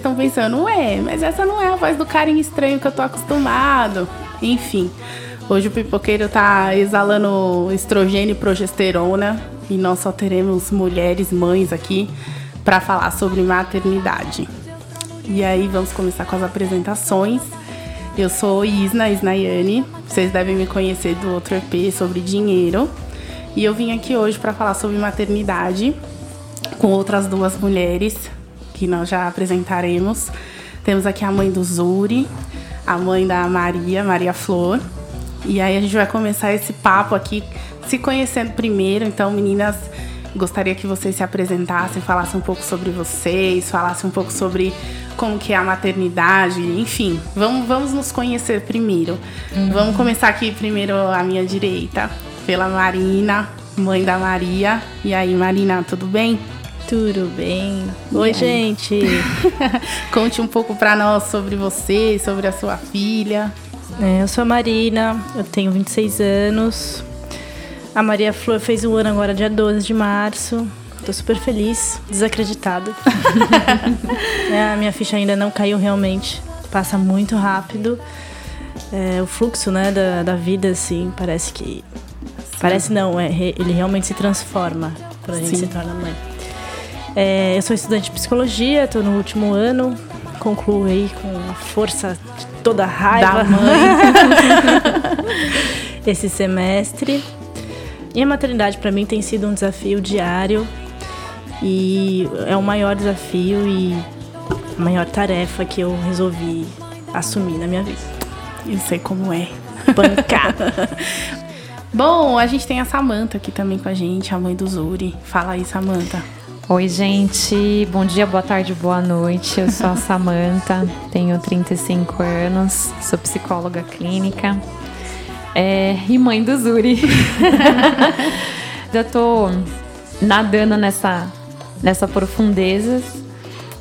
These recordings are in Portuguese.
estão pensando, ué, mas essa não é a voz do carinho estranho que eu tô acostumado. Enfim, hoje o pipoqueiro tá exalando estrogênio e progesterona e nós só teremos mulheres, mães aqui para falar sobre maternidade. E aí vamos começar com as apresentações. Eu sou Isna, Isnayane. Vocês devem me conhecer do outro EP sobre dinheiro. E eu vim aqui hoje para falar sobre maternidade com outras duas mulheres que nós já apresentaremos. Temos aqui a mãe do Zuri, a mãe da Maria, Maria Flor. E aí a gente vai começar esse papo aqui se conhecendo primeiro. Então, meninas, gostaria que vocês se apresentassem, falassem um pouco sobre vocês, falassem um pouco sobre como que é a maternidade, enfim, vamos, vamos nos conhecer primeiro. Uhum. Vamos começar aqui primeiro à minha direita, pela Marina, mãe da Maria. E aí, Marina, tudo bem? Tudo bem? Oi, gente. Conte um pouco para nós sobre você, sobre a sua filha. É, eu sou a Marina, eu tenho 26 anos. A Maria Flor fez um ano agora, dia 12 de março. Tô super feliz, desacreditada. é, a minha ficha ainda não caiu realmente. Passa muito rápido. É, o fluxo né, da, da vida, assim, parece que. Parece não, é, ele realmente se transforma quando a gente Sim. se torna mãe. É, eu sou estudante de psicologia, estou no último ano, concluo aí com a força de toda a raiva da mãe esse semestre. E a maternidade para mim tem sido um desafio diário e é o maior desafio e a maior tarefa que eu resolvi assumir na minha vida. Eu sei como é. Bancar. Bom, a gente tem a Samanta aqui também com a gente, a mãe do Zuri. Fala aí, Samanta. Oi, gente. Bom dia, boa tarde, boa noite. Eu sou a Samanta, tenho 35 anos, sou psicóloga clínica é, e mãe do Zuri. Já tô nadando nessa, nessa profundeza.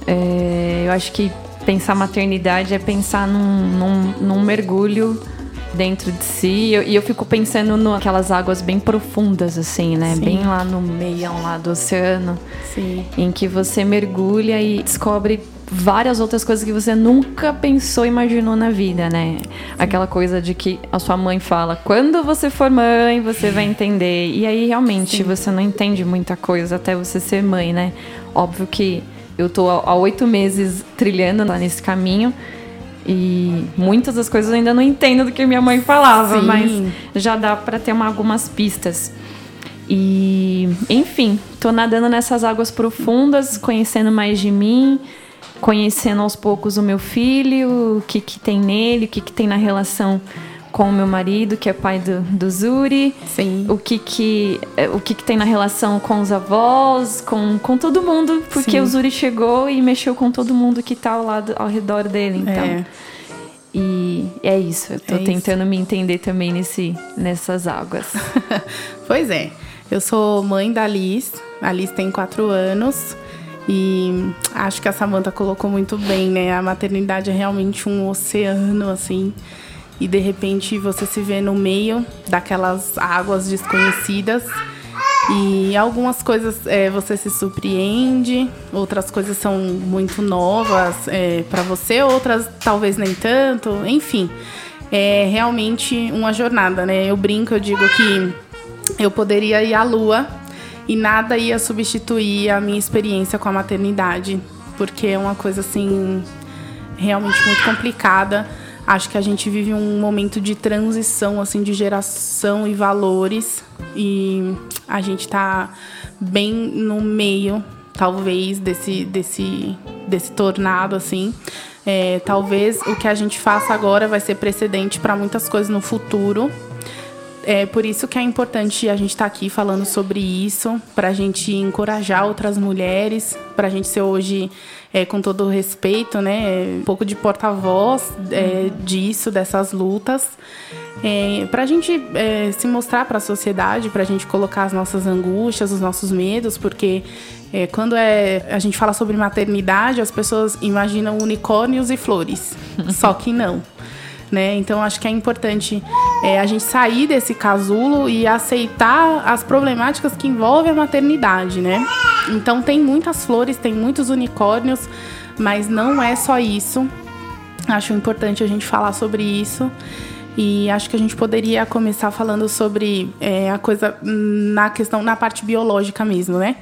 É, eu acho que pensar maternidade é pensar num, num, num mergulho dentro de si. E eu, e eu fico pensando naquelas águas bem profundas, assim, né? Sim. Bem lá no meio lá do oceano. Sim. Em que você mergulha e descobre várias outras coisas que você nunca pensou, imaginou na vida, né? Sim. Aquela coisa de que a sua mãe fala, quando você for mãe, você vai entender. E aí realmente Sim. você não entende muita coisa até você ser mãe, né? Óbvio que eu tô há oito meses trilhando lá nesse caminho. E muitas das coisas eu ainda não entendo do que minha mãe falava, Sim. mas já dá para ter uma, algumas pistas. E, enfim, tô nadando nessas águas profundas, conhecendo mais de mim, conhecendo aos poucos o meu filho, o que, que tem nele, o que, que tem na relação com o meu marido, que é pai do, do Zuri. Sim. O que que, o que que tem na relação com os avós, com, com todo mundo, porque Sim. o Zuri chegou e mexeu com todo mundo que tá ao lado, ao redor dele, então. É. E é isso, eu tô é tentando isso. me entender também nesse, nessas águas. pois é, eu sou mãe da Liz, a Liz tem quatro anos. E acho que a Samantha colocou muito bem, né? A maternidade é realmente um oceano, assim e de repente você se vê no meio daquelas águas desconhecidas e algumas coisas é, você se surpreende, outras coisas são muito novas é, para você, outras talvez nem tanto, enfim. É realmente uma jornada, né? Eu brinco, eu digo que eu poderia ir à lua e nada ia substituir a minha experiência com a maternidade, porque é uma coisa assim realmente muito complicada acho que a gente vive um momento de transição assim de geração e valores. E a gente está bem no meio talvez desse desse desse tornado assim. É, talvez o que a gente faça agora vai ser precedente para muitas coisas no futuro é por isso que é importante a gente estar tá aqui falando sobre isso, para a gente encorajar outras mulheres, para a gente ser hoje, é, com todo o respeito, né, um pouco de porta-voz é, disso, dessas lutas, é, para a gente é, se mostrar para a sociedade, para a gente colocar as nossas angústias, os nossos medos, porque é, quando é, a gente fala sobre maternidade, as pessoas imaginam unicórnios e flores, só que não né? Então acho que é importante é, a gente sair desse casulo e aceitar as problemáticas que envolvem a maternidade, né? Então tem muitas flores, tem muitos unicórnios, mas não é só isso. Acho importante a gente falar sobre isso. E acho que a gente poderia começar falando sobre é, a coisa na questão, na parte biológica mesmo, né?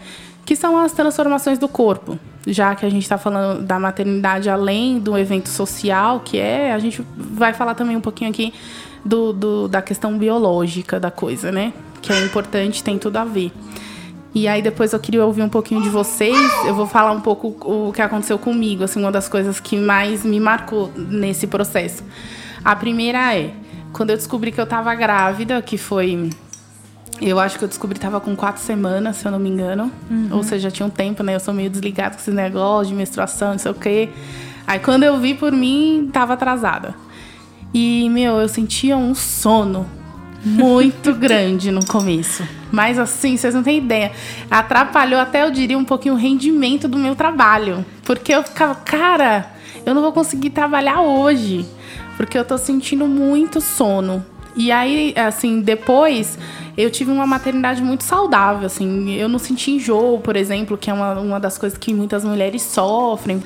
Que são as transformações do corpo. Já que a gente está falando da maternidade além do evento social, que é, a gente vai falar também um pouquinho aqui do, do da questão biológica da coisa, né? Que é importante, tem tudo a ver. E aí depois eu queria ouvir um pouquinho de vocês. Eu vou falar um pouco o que aconteceu comigo, assim, uma das coisas que mais me marcou nesse processo. A primeira é quando eu descobri que eu tava grávida, que foi eu acho que eu descobri que tava com quatro semanas, se eu não me engano. Uhum. Ou seja, tinha um tempo, né? Eu sou meio desligada com esses negócios de menstruação, não sei o quê. Aí quando eu vi por mim, tava atrasada. E, meu, eu sentia um sono muito grande no começo. Mas assim, vocês não têm ideia. Atrapalhou até, eu diria, um pouquinho o rendimento do meu trabalho. Porque eu ficava, cara, eu não vou conseguir trabalhar hoje. Porque eu tô sentindo muito sono. E aí, assim, depois eu tive uma maternidade muito saudável, assim. Eu não senti enjoo, por exemplo, que é uma, uma das coisas que muitas mulheres sofrem.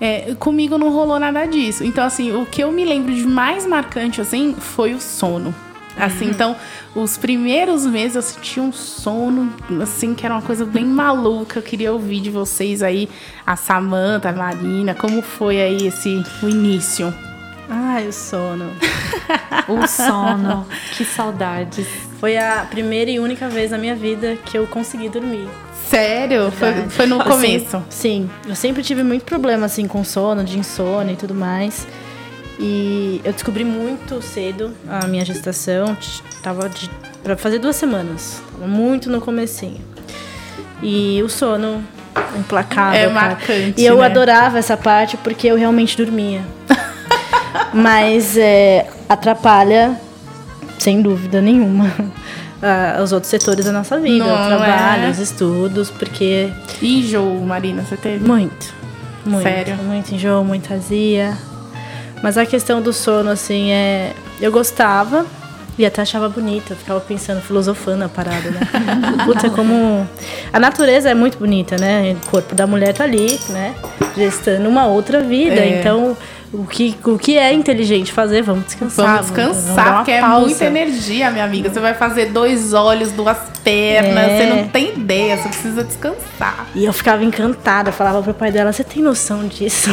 É, comigo não rolou nada disso. Então, assim, o que eu me lembro de mais marcante, assim, foi o sono. Assim, uhum. então, os primeiros meses eu senti um sono, assim, que era uma coisa bem maluca. Eu queria ouvir de vocês aí, a Samanta, a Marina, como foi aí esse o início? Ai, o sono. o sono. Que saudades. Foi a primeira e única vez na minha vida que eu consegui dormir. Sério? Foi, foi no assim, começo? Sim. Eu sempre tive muito problema, assim, com sono, de insônia e tudo mais. E eu descobri muito cedo a minha gestação. Tava de, pra fazer duas semanas. Tava muito no comecinho. E o sono implacável. É marcante. E eu né? adorava essa parte porque eu realmente dormia. Mas é, atrapalha, sem dúvida nenhuma, os outros setores da nossa vida. Não, o trabalho, é. os estudos, porque. enjoo, Marina, você teve? Muito. Muito. Sério? Muito enjoo, muita azia. Mas a questão do sono, assim, é. Eu gostava e até achava bonita, eu ficava pensando, filosofando a parada, né? Puta, como. A natureza é muito bonita, né? O corpo da mulher tá ali, né? Gestando uma outra vida. É. Então, o que, o que é inteligente fazer, vamos descansar. Vamos descansar, vamos porque é muita energia, minha amiga. Você vai fazer dois olhos, duas pernas, é. você não tem ideia, você precisa descansar. E eu ficava encantada, falava pro pai dela, você tem noção disso?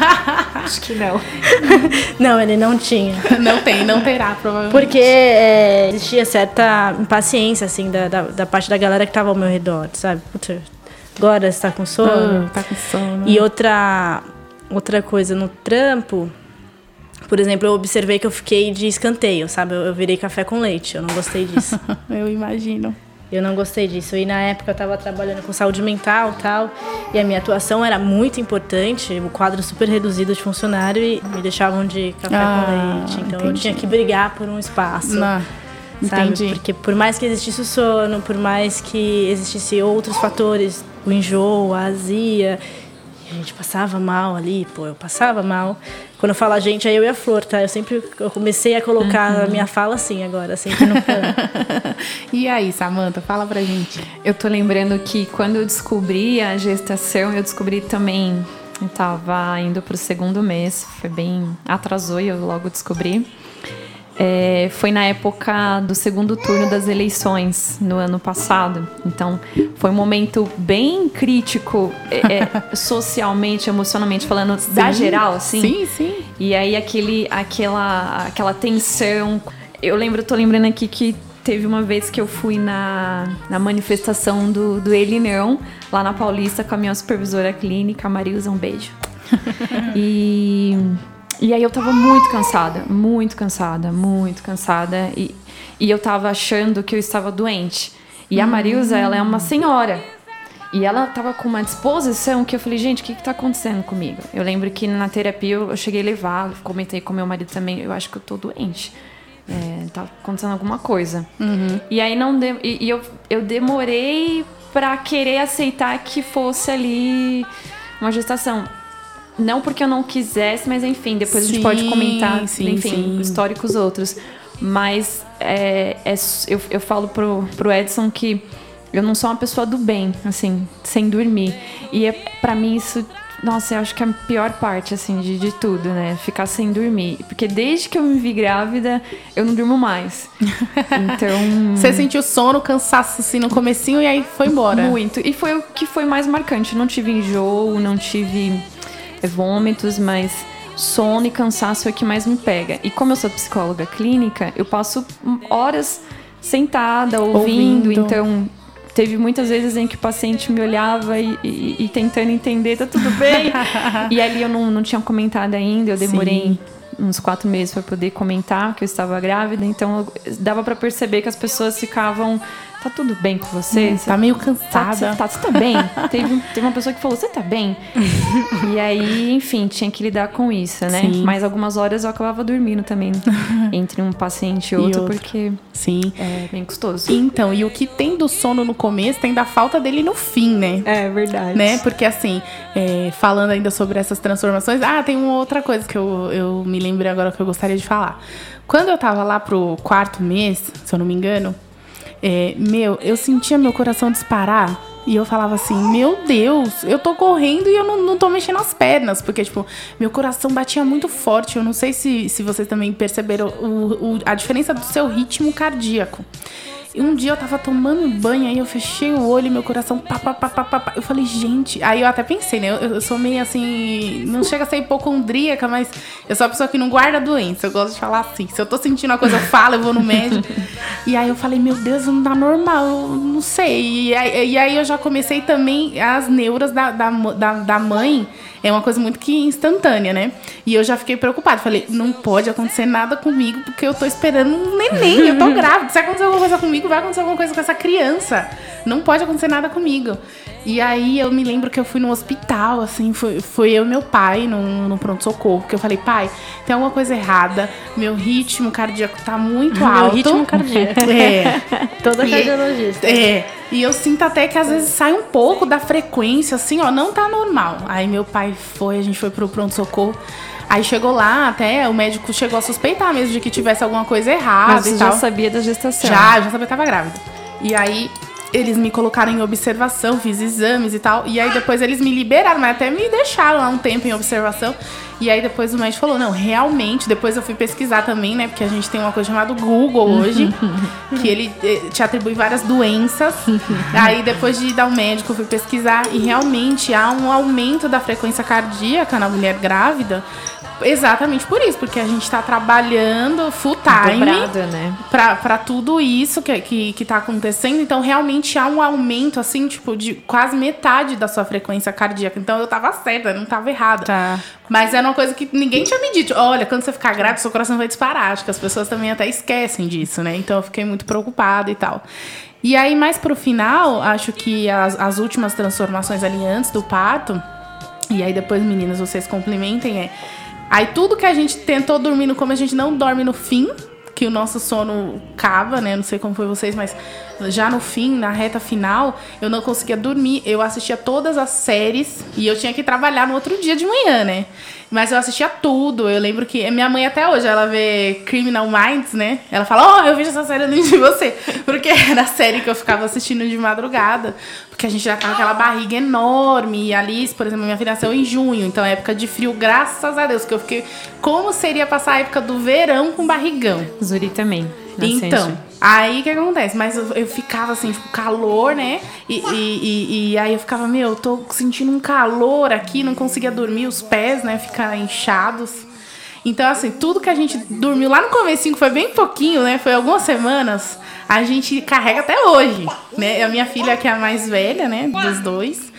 Acho que não. não, ele não tinha. Não tem, não terá, provavelmente. Porque é, existia certa impaciência, assim, da, da, da, parte da galera que tava ao meu redor, sabe? Puta, agora você tá com sono? Ah, tá com sono. E outra outra coisa no trampo, por exemplo, eu observei que eu fiquei de escanteio, sabe? Eu, eu virei café com leite, eu não gostei disso. eu imagino. Eu não gostei disso. E na época eu estava trabalhando com saúde mental tal. E a minha atuação era muito importante. O quadro super reduzido de funcionário e me deixavam de café ah, com leite. Então entendi. eu tinha que brigar por um espaço. Não, sabe? Entendi. Porque por mais que existisse o sono, por mais que existisse outros fatores, o enjoo, a azia, a gente passava mal ali, pô, eu passava mal. Quando eu falo a gente, aí eu e a Flor, tá? Eu sempre eu comecei a colocar uhum. a minha fala assim agora, sempre no plano. e aí, Samanta, fala pra gente. Eu tô lembrando que quando eu descobri a gestação, eu descobri também. Eu tava indo pro segundo mês, foi bem. atrasou e eu logo descobri. É, foi na época do segundo turno das eleições no ano passado. Então, foi um momento bem crítico, é, é, socialmente, emocionalmente falando, sim, da geral, assim. Sim, sim. E aí, aquele, aquela, aquela tensão. Eu lembro, tô lembrando aqui que teve uma vez que eu fui na, na manifestação do, do Elinão, lá na Paulista, com a minha supervisora clínica, a Marilza, um beijo. e e aí eu tava muito cansada, muito cansada, muito cansada. E, e eu tava achando que eu estava doente. E a Marilza, ela é uma senhora. E ela tava com uma disposição que eu falei, gente, o que que tá acontecendo comigo? Eu lembro que na terapia eu, cheguei a levar, comentei com meu marido também, eu acho que eu tô doente. É, tá acontecendo alguma coisa. Uhum. E aí não de, e, e eu, eu demorei para querer aceitar que fosse ali uma gestação. Não porque eu não quisesse, mas enfim, depois sim, a gente pode comentar, sim, enfim, sim. históricos outros. Mas é, é, eu, eu falo pro, pro Edson que eu não sou uma pessoa do bem, assim, sem dormir. E é, para mim isso nossa, eu acho que é a pior parte, assim, de, de tudo, né? Ficar sem dormir. Porque desde que eu me vi grávida, eu não durmo mais. Então... Você sentiu sono, cansaço, assim, no comecinho e aí foi embora? Muito. E foi o que foi mais marcante. Não tive enjoo, não tive vômitos, mas sono e cansaço é o que mais me pega. E como eu sou psicóloga clínica, eu passo horas sentada, ouvindo, ouvindo. então teve muitas vezes em que o paciente me olhava e, e, e tentando entender, tá tudo bem? e ali eu não, não tinha comentado ainda, eu demorei Sim. uns quatro meses para poder comentar que eu estava grávida, então dava para perceber que as pessoas ficavam tá tudo bem com você? Você tá meio cansada. Tá, tá, você tá bem? teve, teve uma pessoa que falou, você tá bem? e aí, enfim, tinha que lidar com isso, né? Sim. Mas algumas horas eu acabava dormindo também entre um paciente e outro, e outro. porque Sim. é bem custoso. Então, e o que tem do sono no começo tem da falta dele no fim, né? É verdade. Né? Porque assim, é, falando ainda sobre essas transformações, ah, tem uma outra coisa que eu, eu me lembrei agora que eu gostaria de falar. Quando eu tava lá pro quarto mês, se eu não me engano, é, meu, eu sentia meu coração disparar. E eu falava assim, meu Deus, eu tô correndo e eu não, não tô mexendo as pernas. Porque, tipo, meu coração batia muito forte. Eu não sei se, se vocês também perceberam o, o, a diferença do seu ritmo cardíaco. E um dia eu tava tomando banho, aí eu fechei o olho e meu coração pá, pá, pá, pá, pá, Eu falei, gente. Aí eu até pensei, né? Eu, eu sou meio assim. Não chega a ser hipocondríaca, mas eu sou a pessoa que não guarda doença. Eu gosto de falar assim. Se eu tô sentindo uma coisa, eu falo, eu vou no médico. e aí eu falei, meu Deus, não tá normal, eu não sei. E aí, e aí eu já comecei também as neuras da, da, da, da mãe é uma coisa muito que instantânea, né? E eu já fiquei preocupada. Falei, não pode acontecer nada comigo, porque eu tô esperando um neném, eu tô grávida. Se acontecer alguma coisa comigo, vai acontecer alguma coisa com essa criança. Não pode acontecer nada comigo. E aí eu me lembro que eu fui no hospital, assim, foi, foi eu e meu pai no, no pronto-socorro, que eu falei, pai, tem alguma coisa errada, meu ritmo cardíaco tá muito alto. Meu ritmo cardíaco. É. Toda cardiologista. É. E eu sinto até que às vezes sai um pouco da frequência, assim, ó, não tá normal. Aí meu pai foi, a gente foi pro pronto-socorro. Aí chegou lá, até o médico chegou a suspeitar mesmo de que tivesse alguma coisa errada Mas e tal. já sabia da gestação? Já, já sabia que tava grávida. E aí eles me colocaram em observação, fiz exames e tal. E aí depois eles me liberaram, mas até me deixaram lá um tempo em observação. E aí depois o médico falou, não, realmente, depois eu fui pesquisar também, né? Porque a gente tem uma coisa chamada Google hoje, que ele eh, te atribui várias doenças. aí depois de ir ao médico, eu fui pesquisar e realmente há um aumento da frequência cardíaca na mulher grávida Exatamente por isso, porque a gente está trabalhando full time Dobrado, né? para tudo isso que, que, que tá acontecendo. Então, realmente há um aumento, assim, tipo, de quase metade da sua frequência cardíaca. Então, eu tava certa, não tava errada. Tá. Mas era uma coisa que ninguém tinha me dito. Olha, quando você ficar grávida, seu coração vai disparar. Acho que as pessoas também até esquecem disso, né? Então, eu fiquei muito preocupada e tal. E aí, mais pro final, acho que as, as últimas transformações ali antes do parto, e aí depois, meninas, vocês complementem, é Aí tudo que a gente tentou dormir no começo, a gente não dorme no fim, que o nosso sono cava, né? Não sei como foi vocês, mas já no fim, na reta final, eu não conseguia dormir. Eu assistia todas as séries e eu tinha que trabalhar no outro dia de manhã, né? Mas eu assistia tudo. Eu lembro que minha mãe até hoje, ela vê Criminal Minds, né? Ela fala: "Oh, eu vejo essa série antes de você", porque era a série que eu ficava assistindo de madrugada, porque a gente já tava com aquela barriga enorme. E a Alice, por exemplo, minha filha nasceu em junho, então é época de frio, graças a Deus, que eu fiquei como seria passar a época do verão com barrigão. Zuri também. Então, aí o que acontece? Mas eu, eu, ficava assim, tipo, calor, né? E, e, e, e, aí eu ficava, meu, eu tô sentindo um calor aqui, não conseguia dormir, os pés, né, ficar inchados. Então, assim, tudo que a gente dormiu lá no comecinho, foi bem pouquinho, né? Foi algumas semanas, a gente carrega até hoje, né? A minha filha, que é a mais velha, né, dos dois.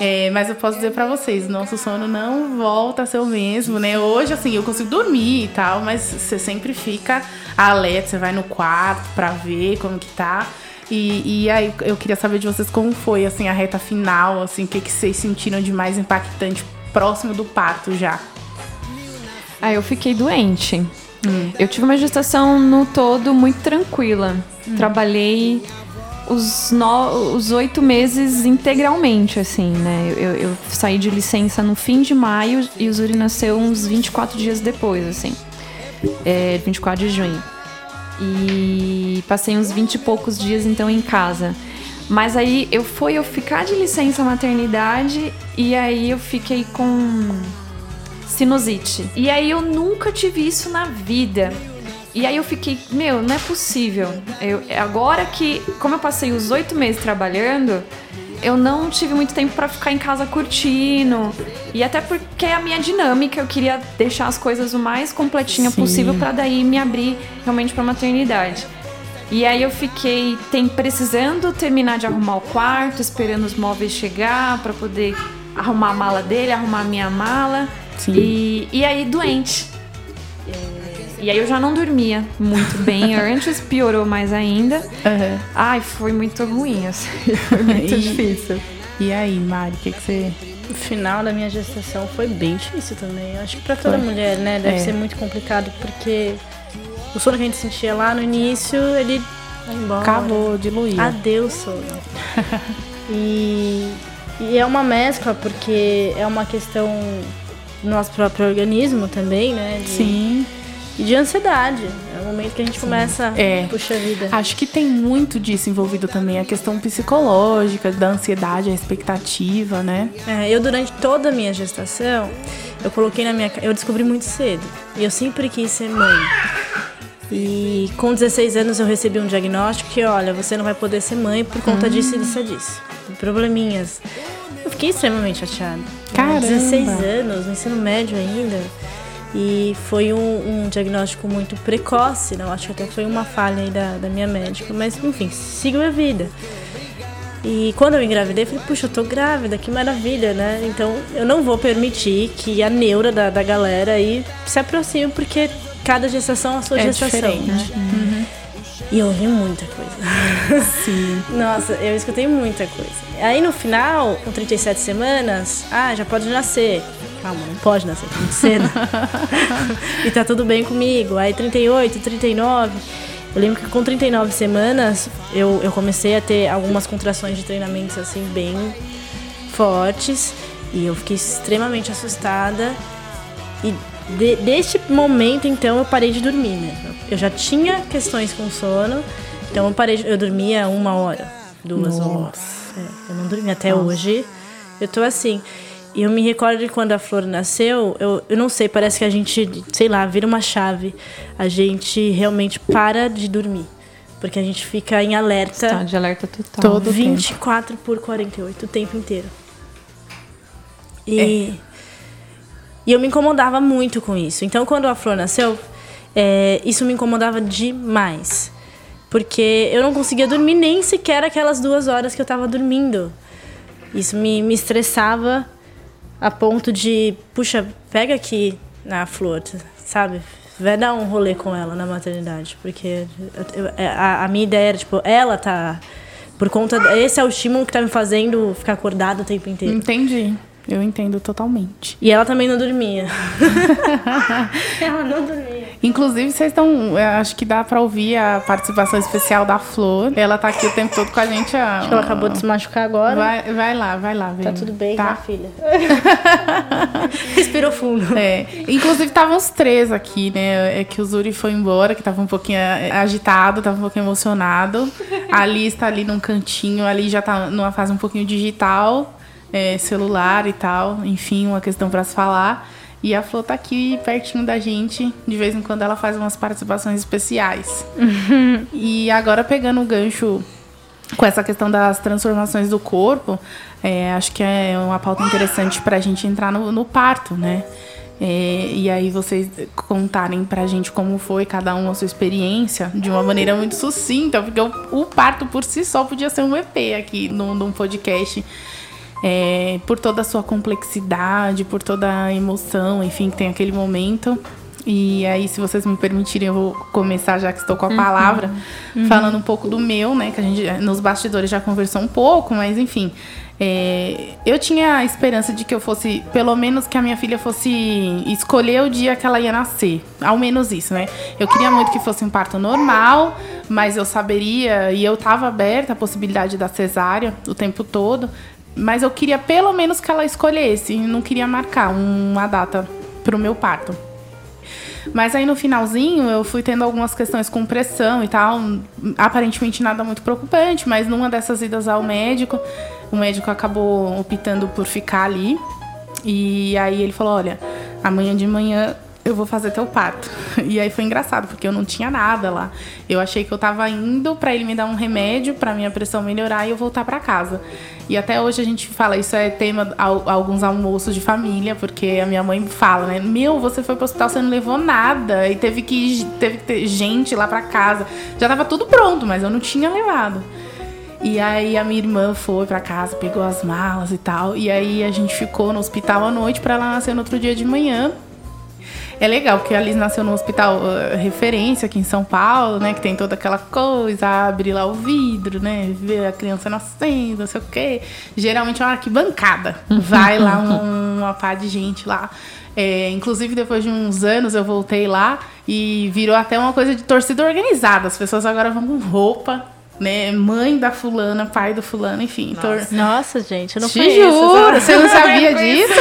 É, mas eu posso dizer para vocês, nosso sono não volta a ser o mesmo, né? Hoje, assim, eu consigo dormir e tal, mas você sempre fica alerta, você vai no quarto pra ver como que tá. E, e, aí eu queria saber de vocês como foi, assim, a reta final, assim, o que, que vocês sentiram de mais impactante próximo do parto já? Ah, eu fiquei doente. Hum. Eu tive uma gestação no todo muito tranquila. Hum. Trabalhei os, no, os oito meses integralmente, assim, né? Eu, eu, saí de licença no fim de maio e o Zuri nasceu uns 24 dias depois, assim. É, 24 de junho. E passei uns 20 e poucos dias, então, em casa. Mas aí eu fui eu ficar de licença maternidade e aí eu fiquei com sinusite. E aí eu nunca tive isso na vida. E aí eu fiquei, meu, não é possível. Eu, agora que, como eu passei os oito meses trabalhando, eu não tive muito tempo para ficar em casa curtindo. E até porque é a minha dinâmica, eu queria deixar as coisas o mais completinha Sim. possível para daí me abrir realmente para maternidade. E aí eu fiquei tem, precisando terminar de arrumar o quarto, esperando os móveis chegar para poder arrumar a mala dele, arrumar a minha mala. Sim. E, e aí doente. E aí eu já não dormia muito bem. Antes piorou mais ainda. Uhum. Ai, foi muito ruim, assim. Foi muito e, difícil. E aí, Mari, o que, que você. O final da minha gestação foi bem difícil também. Acho que pra toda foi. mulher, né? Deve é. ser muito complicado, porque o sono que a gente sentia lá no início, ele vai embora. Acabou, diluiu. Adeus, sono. e, e é uma mescla, porque é uma questão do nosso próprio organismo também, né? De, Sim e de ansiedade. É o momento que a gente começa, é. puxa vida. Acho que tem muito disso envolvido também, a questão psicológica, da ansiedade, a expectativa, né? É, eu durante toda a minha gestação, eu coloquei na minha, eu descobri muito cedo. E eu sempre quis ser mãe. E com 16 anos eu recebi um diagnóstico que, olha, você não vai poder ser mãe por conta hum. disso e disso e disso. Probleminhas. Eu fiquei extremamente chateada. Caramba. 16 anos, no ensino médio ainda. E foi um, um, diagnóstico muito precoce, não? Acho que até foi uma falha aí da, da minha médica. Mas, enfim, sigo a vida. E quando eu engravidei, falei, puxa, eu tô grávida, que maravilha, né? Então eu não vou permitir que a neura da, da galera aí se aproxime, porque cada gestação é a sua é gestação. Diferente. Né? Uhum. E eu ouvi muita coisa. Sim. Nossa, eu escutei muita coisa. Aí no final, com 37 semanas, ah, já pode nascer calma, não pode nascer muito cedo. e tá tudo bem comigo. Aí 38, 39. Eu lembro que com 39 semanas eu, eu comecei a ter algumas contrações de treinamentos assim bem fortes. E eu fiquei extremamente assustada. E de, deste momento, então, eu parei de dormir, né? Eu já tinha questões com sono, então eu parei, de, eu dormia uma hora, duas Nossa. horas. É, eu não dormia até Nossa. hoje. Eu tô assim. E eu me recordo de quando a Flor nasceu, eu, eu não sei, parece que a gente, sei lá, vira uma chave. A gente realmente para de dormir. Porque a gente fica em alerta. Está de alerta total. Todo 24 tempo. por 48, o tempo inteiro. E, é. E eu me incomodava muito com isso. Então, quando a Flor nasceu, é, isso me incomodava demais. Porque eu não conseguia dormir nem sequer aquelas duas horas que eu estava dormindo. Isso me, me estressava a ponto de, puxa, pega aqui na flor, sabe? Vai dar um rolê com ela na maternidade. Porque eu, é, a, a, minha ideia era, tipo, ela tá. Por conta. Esse é o estímulo que tá me fazendo ficar acordada o tempo inteiro. Entendi. Eu entendo totalmente. E ela também não dormia. ela não dormia. Inclusive, vocês estão. Acho que dá pra ouvir a participação especial da Flor. Ela tá aqui o tempo todo com a gente. Acho que ela acabou de se machucar agora. Vai, vai lá, vai lá. Vem. Tá tudo bem, tá, filha? Respirou fundo. É. Inclusive, estavam os três aqui, né? É que o Zuri foi embora, que tava um pouquinho agitado, tava um pouquinho emocionado. A Alice tá ali num cantinho, ali já tá numa fase um pouquinho digital é, celular e tal, enfim, uma questão para se falar. E a Flor tá aqui pertinho da gente, de vez em quando ela faz umas participações especiais. e agora pegando o gancho com essa questão das transformações do corpo, é, acho que é uma pauta interessante para a gente entrar no, no parto, né? É, e aí vocês contarem pra gente como foi cada um a sua experiência de uma maneira muito sucinta, porque o, o parto por si só podia ser um EP aqui num, num podcast é, por toda a sua complexidade, por toda a emoção, enfim, que tem aquele momento. E aí, se vocês me permitirem, eu vou começar, já que estou com a uhum. palavra, uhum. falando um pouco do meu, né? Que a gente nos bastidores já conversou um pouco, mas enfim. É, eu tinha a esperança de que eu fosse, pelo menos que a minha filha fosse escolher o dia que ela ia nascer. Ao menos isso, né? Eu queria muito que fosse um parto normal, mas eu saberia, e eu estava aberta à possibilidade da cesárea o tempo todo, mas eu queria pelo menos que ela escolhesse, não queria marcar uma data para o meu parto. Mas aí no finalzinho eu fui tendo algumas questões com pressão e tal. Aparentemente nada muito preocupante, mas numa dessas idas ao médico, o médico acabou optando por ficar ali. E aí ele falou: olha, amanhã de manhã eu vou fazer teu parto. E aí foi engraçado, porque eu não tinha nada lá. Eu achei que eu tava indo para ele me dar um remédio para minha pressão melhorar e eu voltar para casa. E até hoje a gente fala, isso é tema a, a alguns almoços de família, porque a minha mãe fala, né? Meu, você foi pro hospital, você não levou nada. E teve que, teve que ter gente lá para casa. Já tava tudo pronto, mas eu não tinha levado. E aí a minha irmã foi para casa, pegou as malas e tal. E aí a gente ficou no hospital à noite para ela nascer no outro dia de manhã. É legal, porque a Liz nasceu no hospital uh, referência aqui em São Paulo, né? Que tem toda aquela coisa, abre lá o vidro, né? Ver a criança nascendo, não sei o quê. Geralmente é uma arquibancada. Vai lá um, uma pá de gente lá. É, inclusive, depois de uns anos, eu voltei lá e virou até uma coisa de torcida organizada. As pessoas agora vão com roupa né? Mãe da fulana, pai do fulano, enfim. Nossa, tor... Nossa gente, eu não Te juro, você não sabia disso?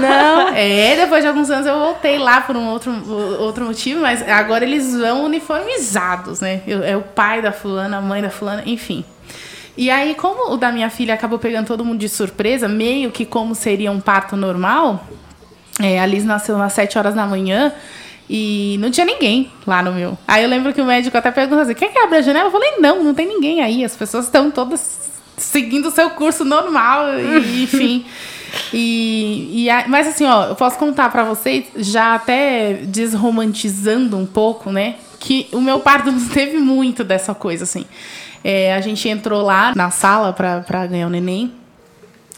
Não. É, depois de alguns anos eu voltei lá por um outro, outro motivo, mas agora eles vão uniformizados, né? É o pai da fulana, a mãe da fulana, enfim. E aí, como o da minha filha acabou pegando todo mundo de surpresa, meio que como seria um parto normal, é, a Liz nasceu às 7 horas da manhã. E não tinha ninguém lá no meu. Aí eu lembro que o médico até perguntou assim: quer que abra a janela? Eu falei: não, não tem ninguém aí. As pessoas estão todas seguindo o seu curso normal, e, enfim. E, e, mas assim, ó, eu posso contar para vocês, já até desromantizando um pouco, né? Que o meu parto não teve muito dessa coisa, assim. É, a gente entrou lá na sala para ganhar o neném.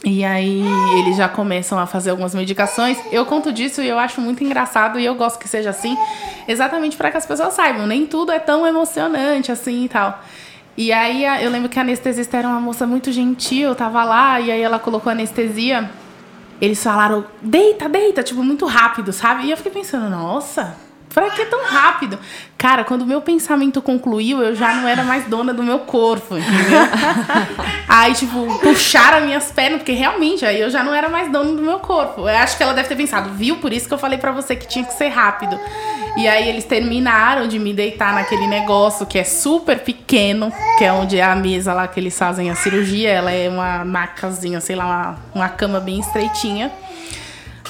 E aí eles já começam a fazer algumas medicações. Eu conto disso e eu acho muito engraçado e eu gosto que seja assim, exatamente para que as pessoas saibam, nem tudo é tão emocionante assim e tal. E aí eu lembro que a anestesista era uma moça muito gentil, tava lá e aí ela colocou anestesia. Eles falaram: "Deita, deita", tipo muito rápido, sabe? E eu fiquei pensando: "Nossa, Pra que tão rápido? Cara, quando o meu pensamento concluiu, eu já não era mais dona do meu corpo, entendeu? aí, tipo, puxaram as minhas pernas, porque realmente aí eu já não era mais dona do meu corpo. Eu acho que ela deve ter pensado, viu? Por isso que eu falei para você que tinha que ser rápido. E aí eles terminaram de me deitar naquele negócio que é super pequeno, que é onde é a mesa lá que eles fazem a cirurgia. Ela é uma macazinha, sei lá, uma, uma cama bem estreitinha.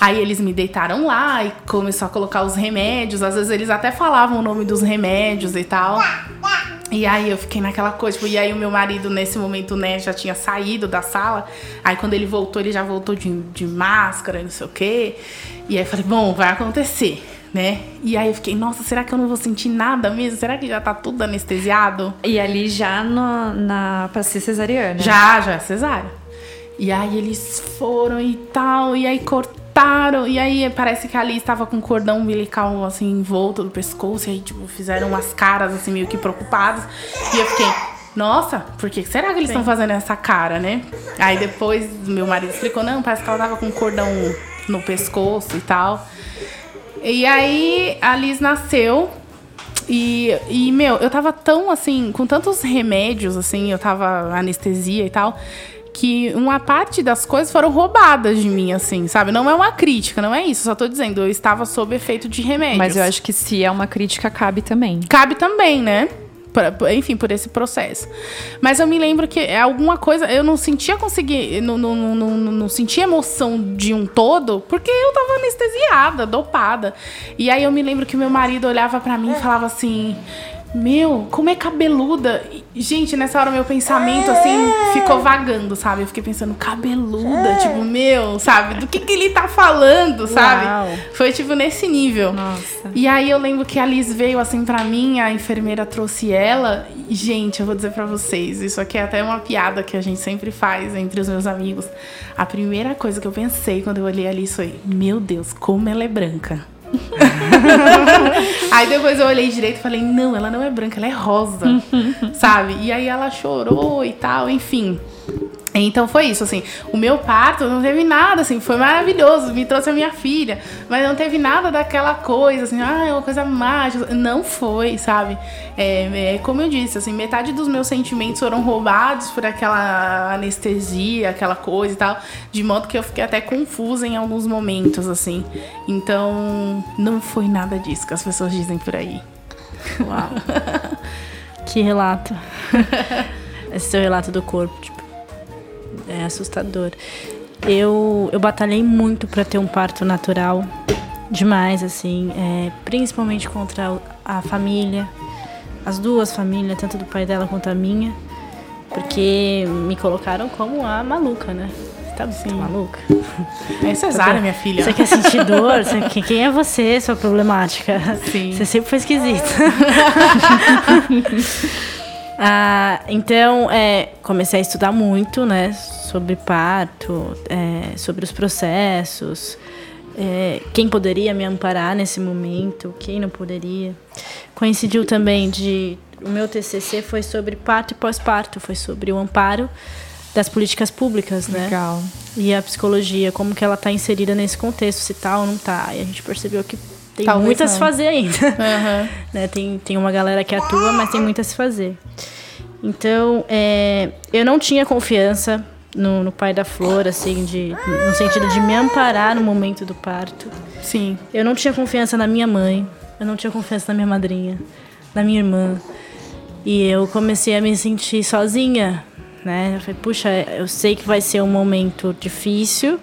Aí eles me deitaram lá e começou a colocar os remédios. Às vezes eles até falavam o nome dos remédios e tal. E aí eu fiquei naquela coisa, tipo, e aí o meu marido nesse momento, né, já tinha saído da sala. Aí quando ele voltou, ele já voltou de, de máscara e não sei o quê. E aí eu falei, bom, vai acontecer, né? E aí eu fiquei, nossa, será que eu não vou sentir nada mesmo? Será que já tá tudo anestesiado? E ali já no, na pra ser cesariana? Já, já, cesárea. E aí eles foram e tal, e aí cortaram cortaram. E aí parece que ali estava com um cordão umbilical assim em volta do pescoço. E aí, tipo, fizeram umas caras assim meio que preocupadas. E eu fiquei, nossa, por que será que eles estão fazendo essa cara, né? Aí depois meu marido explicou, não, parece que ela tava com um cordão no pescoço e tal. E aí a Liz nasceu. E, e, meu, eu tava tão assim, com tantos remédios, assim, eu tava anestesia e tal que uma parte das coisas foram roubadas de mim, assim, sabe? Não é uma crítica, não é isso. Só tô dizendo, eu estava sob efeito de remédios. Mas eu acho que se é uma crítica, cabe também. Cabe também, né? enfim, por esse processo. Mas eu me lembro que é alguma coisa. Eu não sentia conseguir. Não, não, não, não, não sentia emoção de um todo, porque eu tava anestesiada, dopada. E aí eu me lembro que meu marido olhava para mim e falava assim: meu, como é cabeluda. Gente, nessa hora meu pensamento, assim, ficou vagando, sabe? Eu fiquei pensando, cabeluda, é. tipo, meu, sabe? Do que, que ele tá falando, sabe? Uau. Foi, tipo, nesse nível. Nossa. E aí eu lembro que a Liz veio, assim, pra mim, a enfermeira trouxe ela. E, gente, eu vou dizer pra vocês, isso aqui é até uma piada que a gente sempre faz entre os meus amigos. A primeira coisa que eu pensei quando eu olhei ali foi, meu Deus, como ela é branca. aí depois eu olhei direito e falei, não, ela não é branca, ela é rosa, sabe? E aí ela chorou e tal, enfim. Então foi isso, assim. O meu parto não teve nada, assim, foi maravilhoso, me trouxe a minha filha, mas não teve nada daquela coisa, assim, ah, é uma coisa mágica. Não foi, sabe? É, é, como eu disse, assim, metade dos meus sentimentos foram roubados por aquela anestesia, aquela coisa e tal, de modo que eu fiquei até confusa em alguns momentos, assim. Então, não foi nada disso que as pessoas dizem por aí. Uau. que relato. Esse seu relato do corpo, tipo é assustador. Eu, eu batalhei muito para ter um parto natural, demais, assim, é, principalmente contra a família, as duas famílias, tanto do pai dela quanto a minha, porque me colocaram como a maluca, né? Você tá, Sim. maluca? É cesárea, minha filha. Você quer sentir dor? Você, quem é você, sua problemática? Sim. Você sempre foi esquisita. ah, então, é, comecei a estudar muito, né? sobre parto, é, sobre os processos, é, quem poderia me amparar nesse momento, quem não poderia. Coincidiu também de o meu TCC foi sobre parto e pós-parto, foi sobre o amparo das políticas públicas, né? Legal. E a psicologia, como que ela está inserida nesse contexto, se tá ou não tá. E a gente percebeu que tem Talvez muito a se fazer ainda. Uhum. né? tem, tem uma galera que atua, mas tem muito a se fazer. Então, é, eu não tinha confiança no, no pai da flor, assim, de, no sentido de me amparar no momento do parto. Sim. Eu não tinha confiança na minha mãe, eu não tinha confiança na minha madrinha, na minha irmã. E eu comecei a me sentir sozinha, né? Eu falei, puxa, eu sei que vai ser um momento difícil.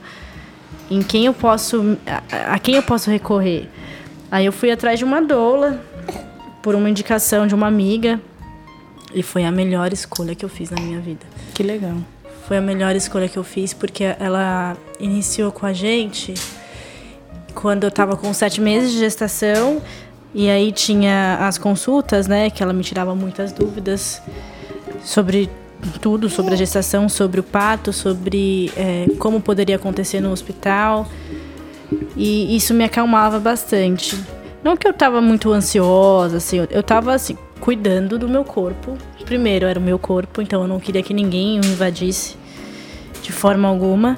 Em quem eu posso, a, a quem eu posso recorrer? Aí eu fui atrás de uma doula por uma indicação de uma amiga e foi a melhor escolha que eu fiz na minha vida. Que legal foi a melhor escolha que eu fiz, porque ela iniciou com a gente quando eu estava com sete meses de gestação. E aí tinha as consultas, né? Que ela me tirava muitas dúvidas sobre tudo, sobre a gestação, sobre o parto, sobre é, como poderia acontecer no hospital. E isso me acalmava bastante. Não que eu estava muito ansiosa, assim, eu estava assim, cuidando do meu corpo. Primeiro era o meu corpo, então eu não queria que ninguém o invadisse de forma alguma.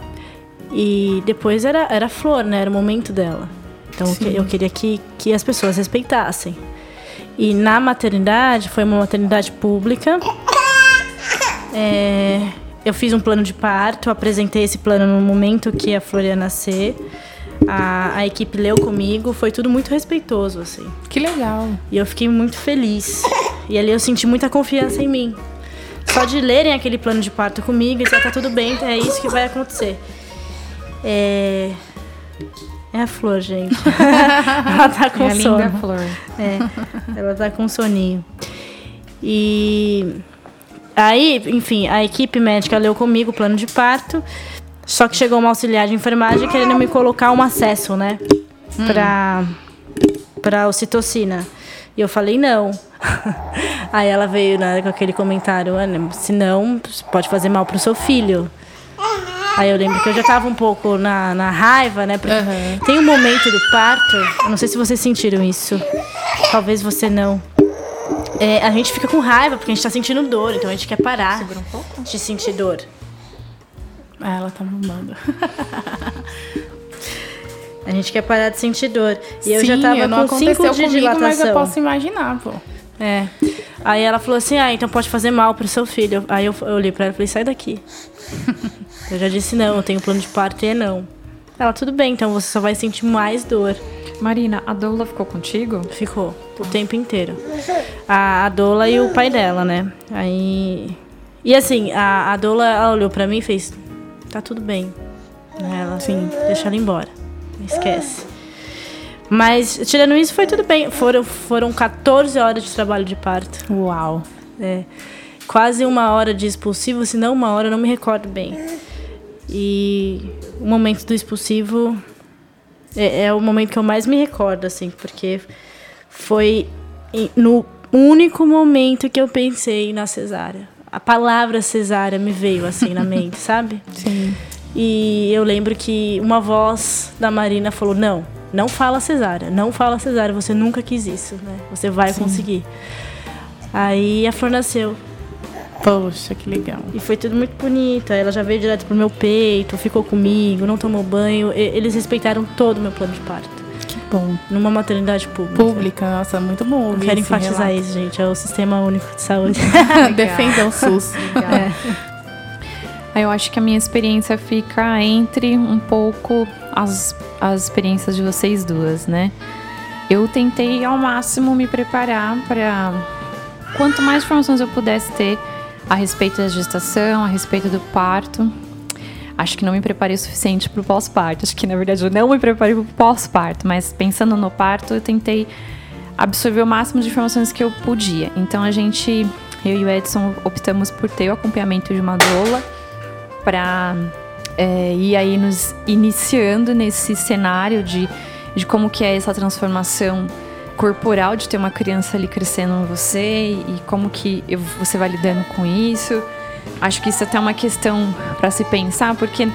E depois era, era a flor, né? Era o momento dela. Então Sim. eu queria que, que as pessoas respeitassem. E na maternidade, foi uma maternidade pública. É, eu fiz um plano de parto, apresentei esse plano no momento que a flor ia nascer. A, a equipe leu comigo, foi tudo muito respeitoso, assim. Que legal. E eu fiquei muito feliz. E ali eu senti muita confiança em mim. Só de lerem aquele plano de parto comigo, já tá tudo bem, é isso que vai acontecer. É. É a flor, gente. ela tá com é sono. Linda flor. É, ela tá com soninho. E aí, enfim, a equipe médica leu comigo o plano de parto. Só que chegou uma auxiliar de enfermagem querendo me colocar um acesso, né? Hum. Pra, pra ocitocina. E eu falei não. Aí ela veio né, com aquele comentário, se não, pode fazer mal pro seu filho. Aí eu lembro que eu já tava um pouco na, na raiva, né? Porque uhum. tem um momento do parto, eu não sei se vocês sentiram isso. Talvez você não. É, a gente fica com raiva porque a gente tá sentindo dor, então a gente quer parar um de sentir dor. Ah, ela tá mamando. A gente quer parar de sentir dor. E Sim, eu já tava eu com 5 dias comigo, de dilatação. Mas eu posso imaginar, pô. É. Aí ela falou assim: ah, então pode fazer mal pro seu filho. Aí eu, eu olhei pra ela e falei: sai daqui. eu já disse não, eu tenho plano de parto e é não. Ela, tudo bem, então você só vai sentir mais dor. Marina, a doula ficou contigo? Ficou, o tempo inteiro. A, a doula e o pai dela, né? Aí. E assim, a, a doula ela olhou pra mim e fez: tá tudo bem. Ela, assim, deixa ela embora. Esquece. Mas, tirando isso, foi tudo bem. Foram, foram 14 horas de trabalho de parto. Uau. É. Quase uma hora de expulsivo, se não uma hora, eu não me recordo bem. E o momento do expulsivo é, é o momento que eu mais me recordo, assim, porque foi no único momento que eu pensei na cesárea. A palavra cesárea me veio assim na mente, sabe? Sim. E eu lembro que uma voz da Marina falou: Não, não fala cesárea, não fala cesárea, você nunca quis isso, né? Você vai Sim. conseguir. Aí a flor nasceu. Poxa, que legal. E foi tudo muito bonito. Ela já veio direto pro meu peito, ficou comigo, não tomou banho. Eles respeitaram todo o meu plano de parto. Bom. Numa maternidade pública. Pública, nossa, muito bom Eu ouvir quero enfatizar relato. isso, gente. É o Sistema Único de Saúde. Defenda o SUS. É. Aí eu acho que a minha experiência fica entre um pouco as, as experiências de vocês duas, né? Eu tentei ao máximo me preparar para quanto mais informações eu pudesse ter a respeito da gestação, a respeito do parto. Acho que não me preparei o suficiente para o pós-parto. Acho que na verdade eu não me preparei para o pós-parto, mas pensando no parto, eu tentei absorver o máximo de informações que eu podia. Então a gente, eu e o Edson, optamos por ter o acompanhamento de uma doula para ir aí nos iniciando nesse cenário de, de como que é essa transformação corporal de ter uma criança ali crescendo em você e como que eu- você vai lidando com isso. Acho que isso é até uma questão para se pensar, porque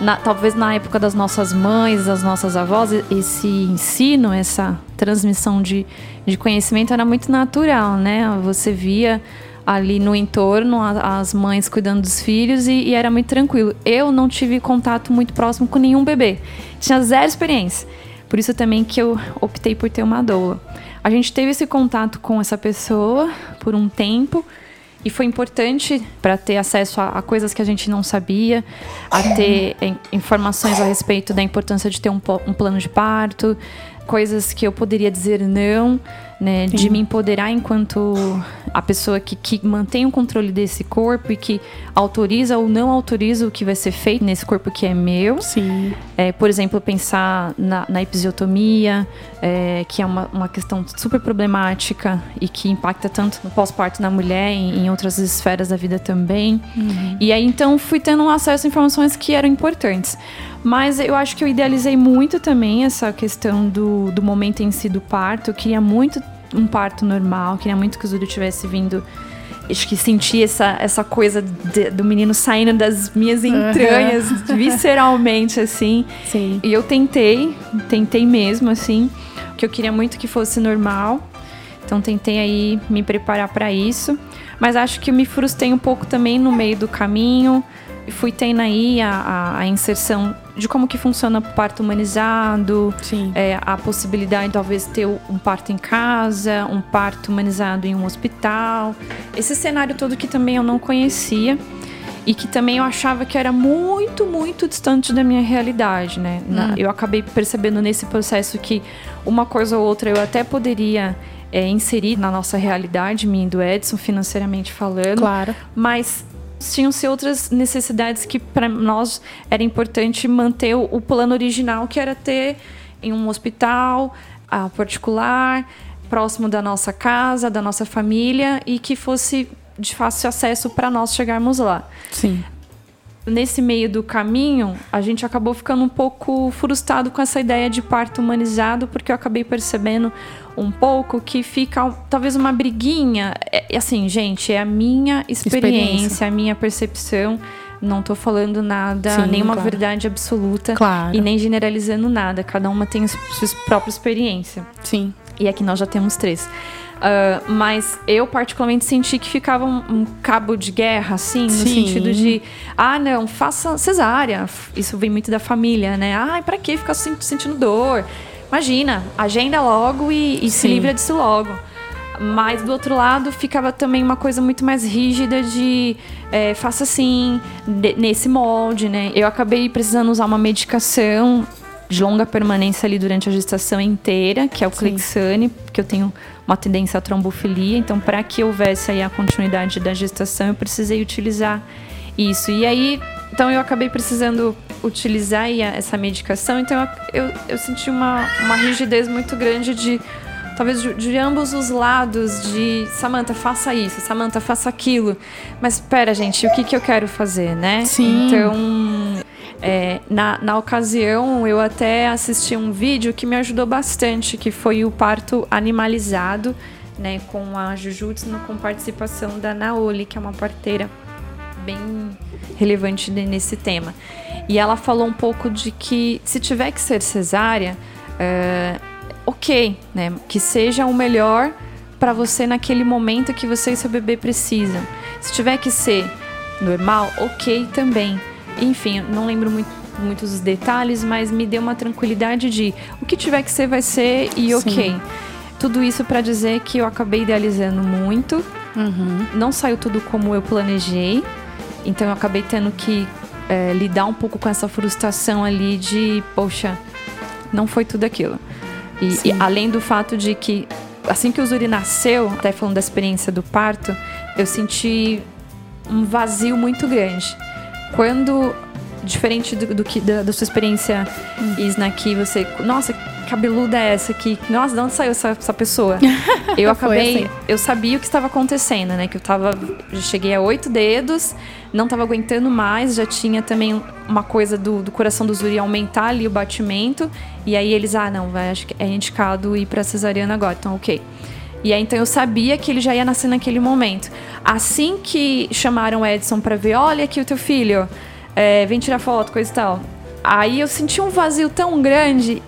na- talvez na época das nossas mães, das nossas avós, esse ensino, essa transmissão de, de conhecimento era muito natural, né? Você via ali no entorno a- as mães cuidando dos filhos e, e era muito tranquilo. Eu não tive contato muito próximo com nenhum bebê. Tinha zero experiência. Por isso também que eu optei por ter uma doula. A gente teve esse contato com essa pessoa por um tempo e foi importante para ter acesso a, a coisas que a gente não sabia, a ter informações a respeito da importância de ter um, um plano de parto, coisas que eu poderia dizer não, né, de me empoderar enquanto a pessoa que, que mantém o controle desse corpo e que autoriza ou não autoriza o que vai ser feito nesse corpo que é meu. Sim. É, por exemplo, pensar na, na episiotomia, é, que é uma, uma questão super problemática e que impacta tanto no pós-parto na mulher e em outras esferas da vida também. E aí, então, fui tendo um acesso a informações que eram importantes. Mas eu acho que eu idealizei muito também essa questão do, do momento em si do parto. Eu queria muito um parto normal, queria muito que o Zúlio tivesse vindo acho que senti essa, essa coisa de- do menino saindo das minhas entranhas, visceralmente, assim. Sim. E eu tentei, tentei mesmo, assim, que eu queria muito que fosse normal. Então tentei aí me preparar para isso. Mas acho que me frustrei um pouco também no meio do caminho. E fui tendo aí a, a, a inserção de como que funciona o parto humanizado, Sim. é, a possibilidade de talvez ter um parto em casa, um parto humanizado em um hospital. Esse cenário todo que também eu não conhecia e que também eu achava que era muito, muito distante da minha realidade, né? Na- eu acabei percebendo nesse processo que uma coisa ou outra eu até poderia é, inserir na nossa realidade, minha e do Edson, financeiramente falando Claro. mas tinham-se outras necessidades que para nós era importante manter o, plano original, que era ter em um hospital particular, próximo da nossa casa, da nossa família e que fosse de fácil acesso para nós chegarmos lá. Sim. Nesse meio do caminho, a gente acabou ficando um pouco frustrado com essa ideia de parto humanizado, porque eu acabei percebendo um pouco que fica talvez uma briguinha. É, assim, gente, é a minha experiência, Experiência. a minha percepção. Não tô falando nada, Sim, nenhuma claro. verdade absoluta. Claro. E nem generalizando nada. Cada uma tem a sua própria experiência. Sim. E aqui nós já temos três. Ah, mas eu particularmente senti que ficava um, um cabo de guerra, assim, no Sim. sentido de, ah, não, faça cesárea. Isso vem muito da família, né? Ai, pra que ficar sen- sentindo dor? Imagina, agenda logo e, e se livra disso logo. Mas do outro lado ficava também uma coisa muito mais rígida de é, faça assim, de- nesse molde, né? Eu acabei precisando usar uma medicação de longa permanência ali durante a gestação inteira, que é o. Clexane, porque eu tenho uma tendência à trombofilia, então para que houvesse aí a continuidade da gestação, eu precisei utilizar isso. E aí, então eu acabei precisando utilizar essa medicação, então eu, eu, eu senti uma, uma rigidez muito grande de talvez de, de ambos os lados de Samantha faça isso, Samantha faça aquilo. Mas espera, gente, o que que eu quero fazer, né? Sim. Então, é, na, na ocasião, eu até assisti um vídeo que me ajudou bastante, que foi o parto animalizado, né, com a Jujutsu, com participação da Naoli, que é uma parteira bem relevante nesse tema. E ela falou um pouco de que se tiver que ser cesárea, é, ok, né, que seja o melhor para você naquele momento que você e seu bebê precisam. Se tiver que ser normal, ok também. Enfim, não lembro muito, muitos dos detalhes, mas me deu uma tranquilidade de o que tiver que ser, vai ser e Sim. ok. Tudo isso para dizer que eu acabei idealizando muito. Uhum. Não saiu tudo como eu planejei. Então eu acabei tendo que é, lidar um pouco com essa frustração ali de, poxa, não foi tudo aquilo. E, e, além do fato de que, assim que o Zuri nasceu, até falando da experiência do parto, eu senti um vazio muito grande. Quando, diferente do, do que da, da, sua experiência, hum. Isna, que você, nossa, cabeluda é essa aqui? Nossa, de onde saiu essa, essa pessoa? Eu acabei. Assim. Eu sabia o que estava acontecendo, né? Que eu tava. Já cheguei a oito dedos, não estava aguentando mais, já tinha também uma coisa do, do coração do Zuri aumentar ali o batimento. E aí eles, ah, não, vai, acho que é indicado ir pra cesariana agora. Então, ok. E aí então eu sabia que ele já ia nascer naquele momento. Assim que chamaram o Edson para ver, olha aqui o teu filho, é, vem tirar foto, coisa e tal. Aí eu senti um vazio tão grande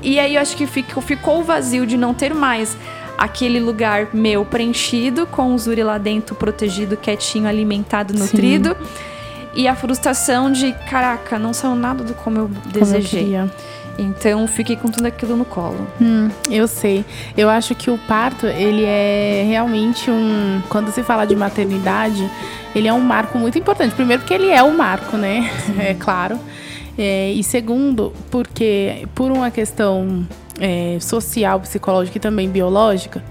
e aí eu acho que ficou, ficou o vazio de não ter mais aquele lugar meu preenchido, com o Zuri lá dentro, protegido, quietinho, alimentado, nutrido. Sim. E a frustração de, caraca, não saiu nada do como eu desejei. Como eu então fiquei com tudo aquilo no colo. Hum, eu sei. Eu acho que o parto, ele é realmente um. Quando se fala de maternidade, ele é um marco muito importante. Primeiro porque ele é o um marco, né? É claro. É, e segundo, porque por uma questão é, social, psicológica e também biológica,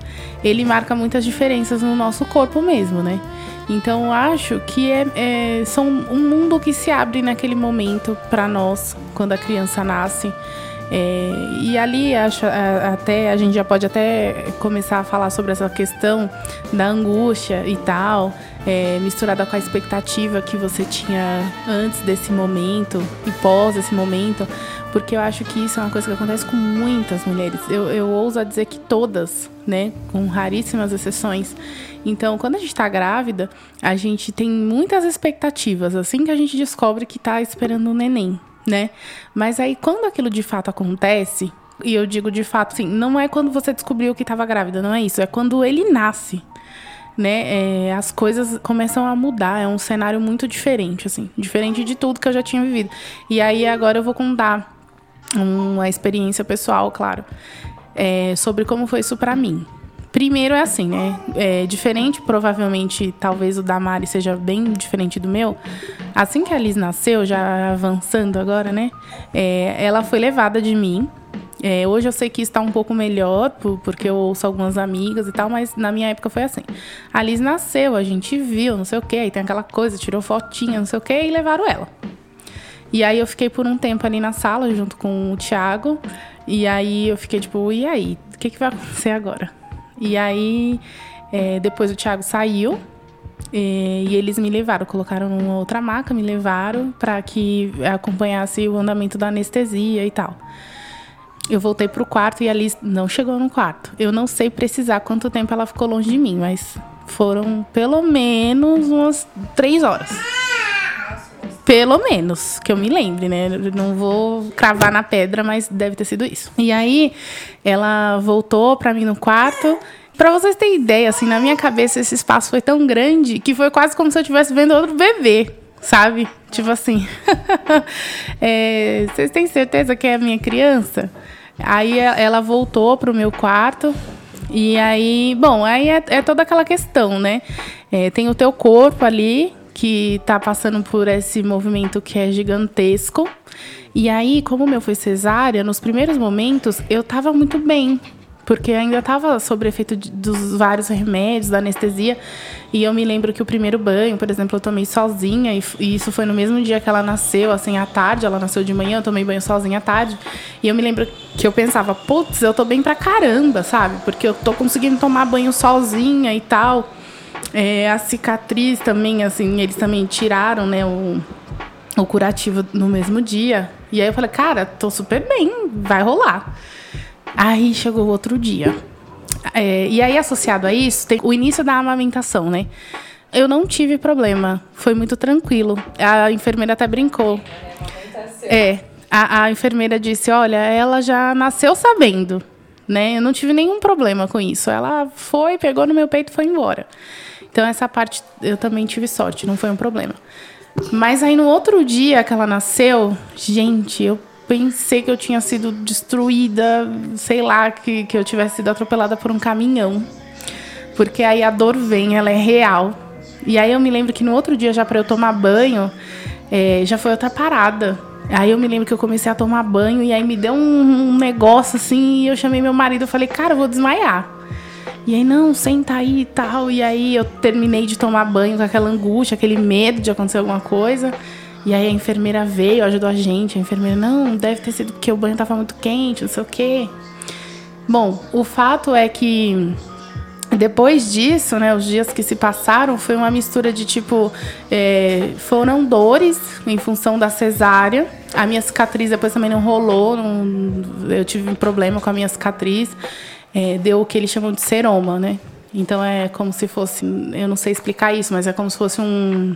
ele marca muitas diferenças no nosso corpo mesmo, né? Então acho que é, é são um mundo que se abre naquele momento para nós quando a criança nasce. É, e ali acho, até a gente já pode até começar a falar sobre essa questão da angústia e tal é, misturada com a expectativa que você tinha antes desse momento e pós esse momento, porque eu acho que isso é uma coisa que acontece com muitas mulheres. Eu, eu ouso a dizer que todas, né, com raríssimas exceções. Então, quando a gente está grávida, a gente tem muitas expectativas, assim que a gente descobre que está esperando um neném, né? Mas aí, quando aquilo de fato acontece, e eu digo de fato, assim, não é quando você descobriu que estava grávida, não é isso, é quando ele nasce né, é, as coisas começam a mudar. É um cenário muito diferente, assim, diferente de tudo que eu já tinha vivido. E aí agora eu vou contar uma experiência pessoal, claro, é, sobre como foi isso para mim. Primeiro é assim, né? É diferente, provavelmente, talvez o da Mari seja bem diferente do meu. Assim que a Liz nasceu, já avançando agora, né? É, ela foi levada de mim é, hoje eu sei que está um pouco melhor, porque eu ouço algumas amigas e tal, mas na minha época foi assim. A Liz nasceu, a gente viu, não sei o quê, aí tem aquela coisa, tirou fotinha, não sei o quê, e levaram ela. E aí eu fiquei por um tempo ali na sala, junto com o Thiago, e aí eu fiquei tipo, e aí? O que, que vai acontecer agora? E aí, é, depois o Thiago saiu, e, e, eles me levaram, colocaram numa outra maca, me levaram para que acompanhasse o andamento da anestesia e tal. Eu voltei pro quarto e a Liz não chegou no quarto. Eu não sei precisar quanto tempo ela ficou longe de mim, mas foram pelo menos umas três horas. Pelo menos, que eu me lembre, né? Não vou cravar na pedra, mas deve ter sido isso. E aí, ela voltou pra mim no quarto. Pra vocês terem ideia, assim, na minha cabeça esse espaço foi tão grande que foi quase como se eu estivesse vendo outro bebê sabe? Tipo assim, é, vocês têm certeza que é a minha criança? Aí ela voltou pro meu quarto. E aí, bom, aí é, é toda aquela questão, né? É, tem o teu corpo ali, que tá passando por esse movimento que é gigantesco. E aí, como o meu foi cesárea, nos primeiros momentos eu tava muito bem porque ainda estava sob efeito de, dos vários remédios, da anestesia. E eu me lembro que o primeiro banho, por exemplo, eu tomei sozinha, e, e, isso foi no mesmo dia que ela nasceu, assim, à tarde. Ela nasceu de manhã, eu tomei banho sozinha à tarde. E eu me lembro que eu pensava, putz, eu tô bem pra caramba, sabe? Porque eu tô conseguindo tomar banho sozinha e tal. É, a cicatriz também, assim, eles também tiraram, né, o, o curativo no mesmo dia. E aí eu falei, cara, tô super bem, vai rolar. Aí chegou outro dia. É, e aí, associado a isso, tem o início da amamentação, né? Eu não tive problema, foi muito tranquilo. A enfermeira até brincou. É, a, a enfermeira disse: Olha, ela já nasceu sabendo. né? Eu não tive nenhum problema com isso. Ela foi, pegou no meu peito e foi embora. Então essa parte eu também tive sorte, não foi um problema. Mas aí no outro dia que ela nasceu, gente, eu pensei que eu tinha sido destruída, sei lá, que, que eu tivesse sido atropelada por um caminhão. Porque aí a dor vem, ela é real. E aí eu me lembro que no outro dia, já para eu tomar banho, é, já foi outra parada. Aí eu me lembro que eu comecei a tomar banho e aí me deu um, um negócio assim, e eu chamei meu marido, eu falei, cara, eu vou desmaiar. E aí, não, senta aí e tal. E aí eu terminei de tomar banho com aquela angústia, aquele medo de acontecer alguma coisa. E aí a enfermeira veio, ajudou a gente. A enfermeira, não, deve ter sido porque o banho tava muito quente, não sei o quê. Bom, o fato é que depois disso, né, os dias que se passaram foi uma mistura de tipo. É, foram dores em função da cesárea. A minha cicatriz depois também não rolou. Não, eu tive um problema com a minha cicatriz é, deu o que eles chamam de seroma, né? Então é como se fosse, eu não sei explicar isso, mas é como se fosse um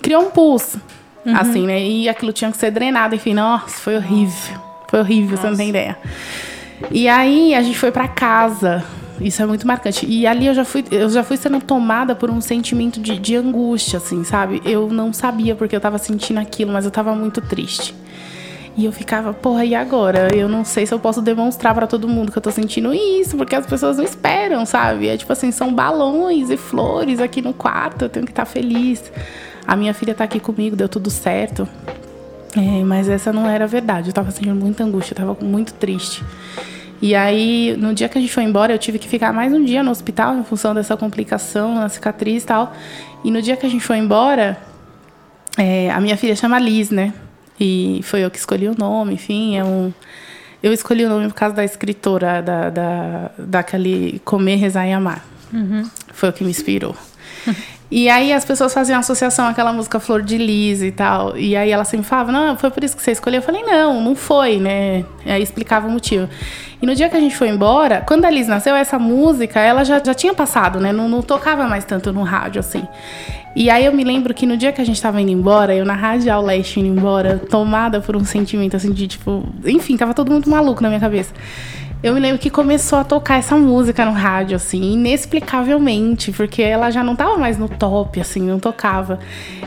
criou um pulso, uhum. assim, né? E aquilo tinha que ser drenado, enfim, nossa, foi horrível. Foi horrível, nossa. você não tem ideia. E aí a gente foi para casa. Isso é muito marcante. E ali eu já fui, eu já fui sendo tomada por um sentimento de, de angústia, assim, sabe? Eu não sabia porque eu tava sentindo aquilo, mas eu tava muito triste. E eu ficava, porra, e agora? Eu não sei se eu posso demonstrar para todo mundo que eu tô sentindo isso, porque as pessoas não esperam, sabe? É tipo assim, são balões e flores aqui no quarto, eu tenho que estar tá feliz. A minha filha tá aqui comigo, deu tudo certo. É, mas essa não era a verdade. Eu tava sentindo muita angústia, eu tava muito triste. E aí, no dia que a gente foi embora, eu tive que ficar mais um dia no hospital em função dessa complicação na cicatriz e tal. E no dia que a gente foi embora, é, a minha filha chama Liz, né? E foi eu que escolhi o nome, enfim, é um. Eu escolhi o nome por causa da escritora, da, da, daquele Comer, Rezar e Amar. Uhum. Foi o que me inspirou. E aí as pessoas faziam associação àquela música Flor de Lis e tal. E aí ela sempre falava, não, foi por isso que você escolheu. Eu falei, não, não foi, né? E aí explicava o motivo. E no dia que a gente foi embora, quando a Liz nasceu, essa música, ela já, já tinha passado, né? Não, não tocava mais tanto no rádio, assim. E aí eu me lembro que no dia que a gente tava indo embora, eu na Rádio Leste indo embora, tomada por um sentimento assim de tipo. Enfim, tava todo mundo maluco na minha cabeça. Eu me lembro que começou a tocar essa música no rádio, assim, inexplicavelmente, porque ela já não tava mais no top, assim, não tocava.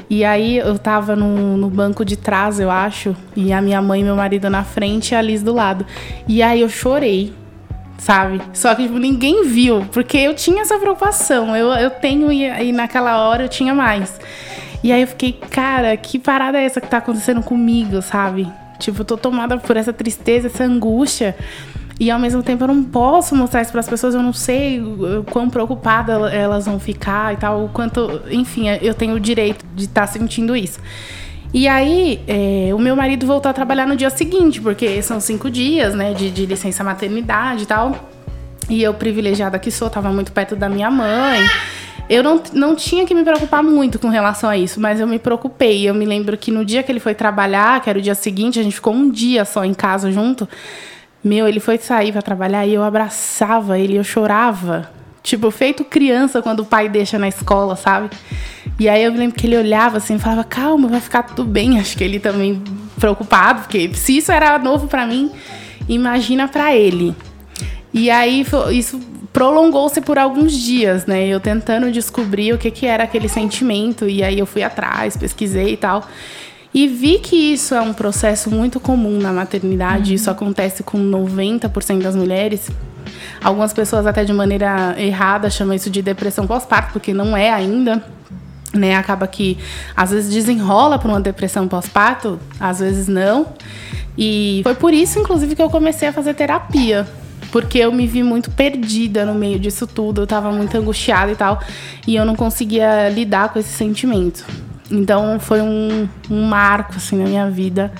E aí eu tava no, no banco de trás, eu acho, e a minha mãe e meu marido na frente e a Liz do lado. E aí eu chorei sabe? Só que tipo, ninguém viu, porque eu tinha essa preocupação. Eu, eu tenho, e, e naquela hora eu tinha mais. E aí eu fiquei, cara, que parada é essa que tá acontecendo comigo, sabe? Tipo, eu tô tomada por essa tristeza, essa angústia. E ao mesmo tempo eu não posso mostrar isso para as pessoas, eu não sei o quão preocupada elas vão ficar e tal, o quanto, enfim, eu tenho o direito de estar tá sentindo isso. E aí, é, o meu marido voltou a trabalhar no dia seguinte, porque são cinco dias, né, de, de licença maternidade e tal. E eu, privilegiada que sou, tava muito perto da minha mãe. Eu não, não tinha que me preocupar muito com relação a isso, mas eu me preocupei. Eu me lembro que no dia que ele foi trabalhar, que era o dia seguinte, a gente ficou um dia só em casa junto. Meu, ele foi sair para trabalhar e eu abraçava ele, eu chorava. Tipo, feito criança quando o pai deixa na escola, sabe? E aí eu me lembro que ele olhava assim e falava, calma, vai ficar tudo bem. Acho que ele também preocupado, porque se isso era novo para mim, imagina para ele. E aí isso prolongou-se por alguns dias, né? Eu tentando descobrir o que, que era aquele sentimento. E aí eu fui atrás, pesquisei e tal. E vi que isso é um processo muito comum na maternidade, uhum. isso acontece com 90% das mulheres. Algumas pessoas até de maneira errada chamam isso de depressão pós-parto, porque não é ainda. Né, acaba que às vezes desenrola para uma depressão pós-parto, às vezes não. E foi por isso, inclusive, que eu comecei a fazer terapia. Porque eu me vi muito perdida no meio disso tudo, eu estava muito angustiada e tal, e eu não conseguia lidar com esse sentimento. Então foi um, um marco assim na minha vida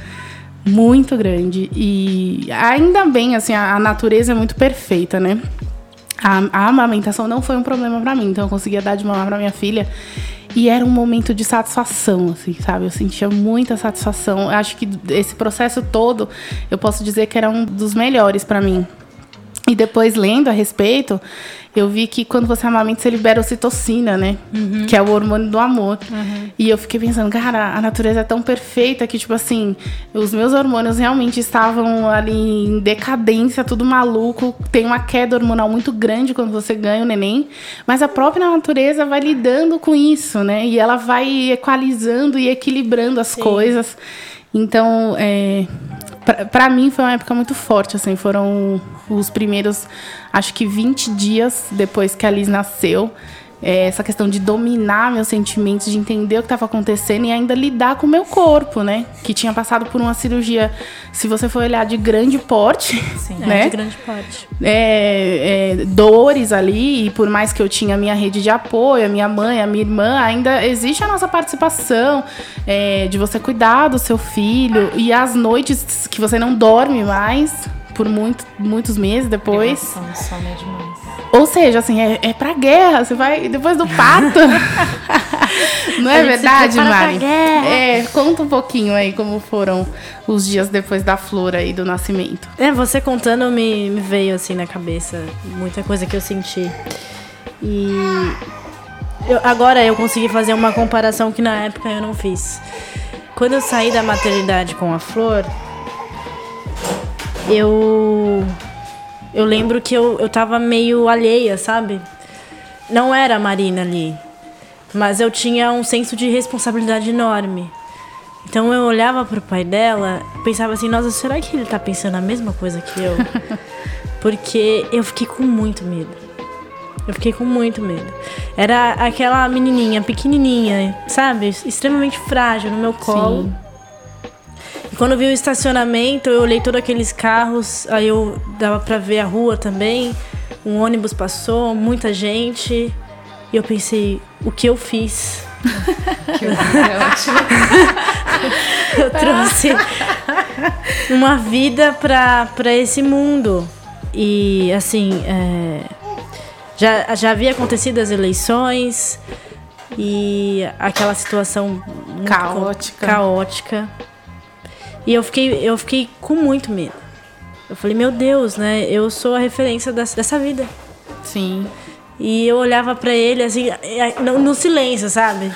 muito grande e ainda bem assim a, a natureza é muito perfeita, né? A, a amamentação não foi um problema para mim, então eu conseguia dar de mamar para minha filha e era um momento de satisfação, assim, sabe? Eu sentia muita satisfação. Eu acho que esse processo todo, eu posso dizer que era um dos melhores para mim. E depois lendo a respeito, eu vi que quando você amamenta, você libera ocitocina, né? Uhum. Que é o hormônio do amor. Uhum. E eu fiquei pensando, cara, a natureza é tão perfeita que, tipo assim, os meus hormônios realmente estavam ali em decadência, tudo maluco. Tem uma queda hormonal muito grande quando você ganha o neném. Mas a própria natureza vai lidando com isso, né? E ela vai equalizando e equilibrando as Sim. coisas. Então, é, para mim foi uma época muito forte, assim, foram os primeiros, acho que 20 dias depois que a Liz nasceu, é, essa questão de dominar meus sentimentos, de entender o que estava acontecendo e ainda lidar com o meu corpo, né? Que tinha passado por uma cirurgia, se você for olhar de grande porte, Sim, né? É, de grande porte. É, é, dores ali, e por mais que eu tinha a minha rede de apoio, a minha mãe, a minha irmã, ainda existe a nossa participação é, de você cuidar do seu filho e as noites que você não dorme mais por muito, muitos meses depois. Nossa, é demais. Ou seja, assim, é, é pra guerra. Você vai depois do parto. Não é verdade, Mari? É, conta um pouquinho aí como foram os dias depois da flor aí do nascimento. É, você contando me, me veio assim na cabeça muita coisa que eu senti. E eu, agora eu consegui fazer uma comparação que na época eu não fiz. Quando eu saí da maternidade com a flor, eu eu lembro que eu, eu tava meio alheia, sabe? Não era a Marina ali. Mas eu tinha um senso de responsabilidade enorme. Então eu olhava pro pai dela, pensava assim, nossa, será que ele tá pensando a mesma coisa que eu? Porque eu fiquei com muito medo. Eu fiquei com muito medo. Era aquela menininha pequenininha, sabe? Extremamente frágil no meu colo. Sim. Quando eu vi o estacionamento, eu olhei todos aqueles carros, aí eu dava pra ver a rua também. Um ônibus passou, muita gente. E eu pensei, o que eu fiz? que é ótimo. eu trouxe uma vida pra, pra esse mundo. E assim, é, já, já havia acontecido as eleições e aquela situação caótica. caótica. E eu fiquei, eu fiquei com muito medo. Eu falei, meu Deus, né? Eu sou a referência dessa, dessa vida. Sim. E eu olhava para ele assim, no, no silêncio, sabe?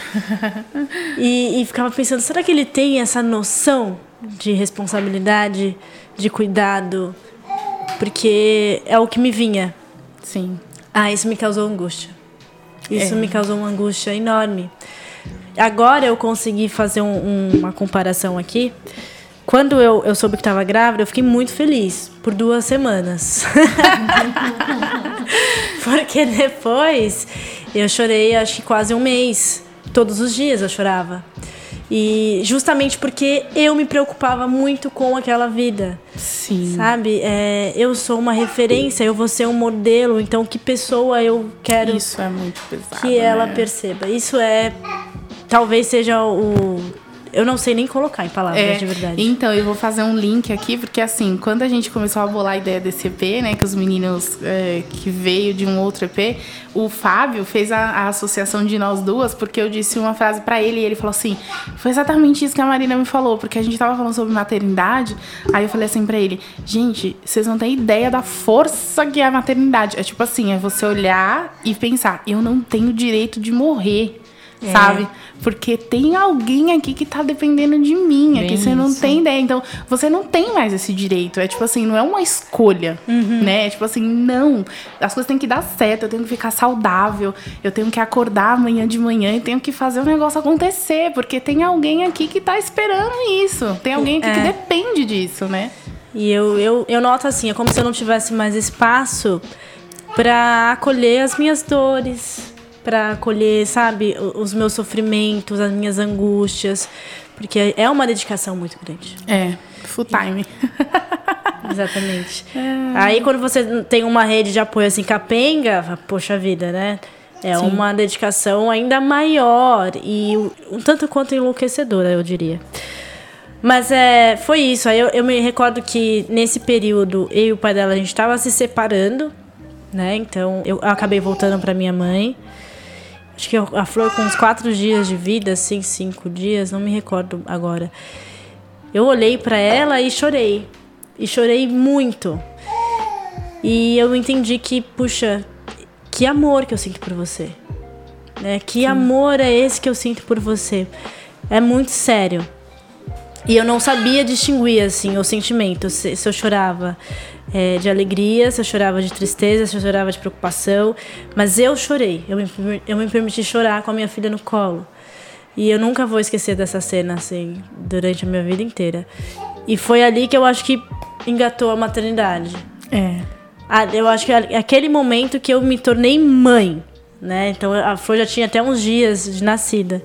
e, e, ficava pensando, será que ele tem essa noção de responsabilidade, de cuidado? Porque é o que me vinha. Sim. Ah, isso me causou angústia. Isso é. me causou uma angústia enorme. Agora eu consegui fazer um, um, uma comparação aqui quando eu, eu soube que estava grávida, eu fiquei muito feliz por duas semanas. Porque depois eu chorei, acho que quase um mês. Todos os dias eu chorava. E justamente porque eu me preocupava muito com aquela vida. Sim. Sabe? É, eu sou uma referência, eu vou ser um modelo, então que pessoa eu quero. Isso é muito pesado. Que né? ela perceba. Isso é. Talvez seja o eu não sei nem colocar em palavras, é, de verdade. Então, eu vou fazer um link aqui, porque assim, quando a gente começou a bolar a ideia desse EP, né, que os meninos é, que veio de um outro EP, o Fábio fez a, a, associação de nós duas, porque eu disse uma frase para ele e ele falou assim: foi exatamente isso que a Marina me falou, porque a gente tava falando sobre maternidade, aí eu falei assim para ele: gente, vocês não têm ideia da força que é a maternidade. É tipo assim, é você olhar e pensar: eu não tenho direito de morrer. É. Sabe? Porque tem alguém aqui que tá dependendo de mim. Bem aqui você não isso. tem ideia. Então, você não tem mais esse direito. É tipo assim, não é uma escolha, uhum. né? É tipo assim, não. As coisas têm que dar certo, eu tenho que ficar saudável, eu tenho que acordar amanhã de manhã e tenho que fazer o negócio acontecer. Porque tem alguém aqui que tá esperando isso. Tem alguém aqui é. que depende disso, né? E eu, eu, eu noto assim, é como se eu não tivesse mais espaço para acolher as minhas dores, para acolher, sabe, os meus sofrimentos, as minhas angústias, porque é uma dedicação muito grande. É, full time. Exatamente. É. Aí quando você tem uma rede de apoio assim capenga, poxa vida, né? É Sim. uma dedicação ainda maior e um tanto quanto enlouquecedora, eu diria. Mas é, foi isso. Aí eu, eu me recordo que nesse período eu e o pai dela a gente estava se separando, né? Então eu acabei voltando para minha mãe. Acho que a flor com uns quatro dias de vida, assim, cinco dias, não me recordo agora. Eu olhei para ela e chorei. E chorei muito. E eu entendi que, puxa, que amor que eu sinto por você. Né? Que amor é esse que eu sinto por você? É muito sério. E eu não sabia distinguir, assim, o sentimento. Se, se eu chorava é, de alegria, se eu chorava de tristeza, se eu chorava de preocupação. Mas eu chorei. Eu me, eu me permiti chorar com a minha filha no colo. E eu nunca vou esquecer dessa cena, assim, durante a minha vida inteira. E foi ali que eu acho que engatou a maternidade. É. Eu acho que aquele momento que eu me tornei mãe, né? Então a Flor já tinha até uns dias de nascida.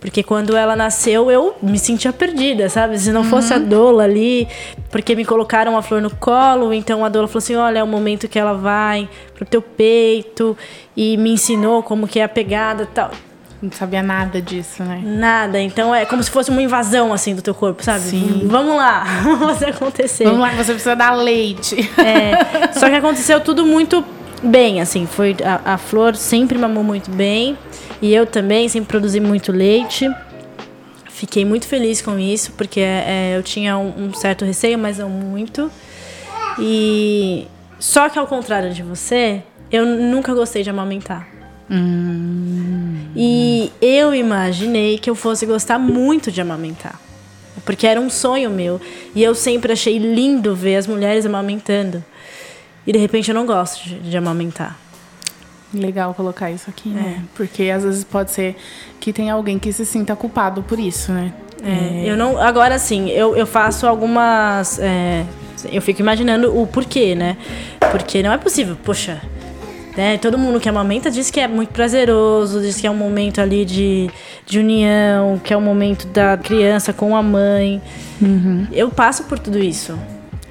Porque quando ela nasceu, eu me sentia perdida, sabe? Se não fosse a Dola ali, porque me colocaram a Flor no colo, então a Dola falou assim: olha, é o momento que ela vai pro teu peito, e me ensinou como que é a pegada e tal. Não sabia nada disso, né? Nada, então é como se fosse uma invasão assim do teu corpo, sabe? Sim. Vamos lá, vamos acontecer. Vamos lá, você precisa dar leite. É, só que aconteceu tudo muito bem, assim. Foi a, a Flor sempre mamou muito bem e eu também sempre produzi muito leite. Fiquei muito feliz com isso porque é, eu tinha um, um certo receio, mas não muito. E só que ao contrário de você, eu nunca gostei de amamentar. E eu imaginei que eu fosse gostar muito de amamentar. Porque era um sonho meu. E eu sempre achei lindo ver as mulheres amamentando. E de repente eu não gosto de, de amamentar. Legal colocar isso aqui, né? Porque às vezes pode ser que tem alguém que se sinta culpado por isso, né? É, Eu não, agora sim, eu, eu faço algumas. é, eu fico imaginando o porquê, né? Porque não é possível, poxa. Né? Todo mundo que amamenta diz que é muito prazeroso, diz que é um momento ali de, de união, que é um momento da criança com a mãe. Eu passo por tudo isso.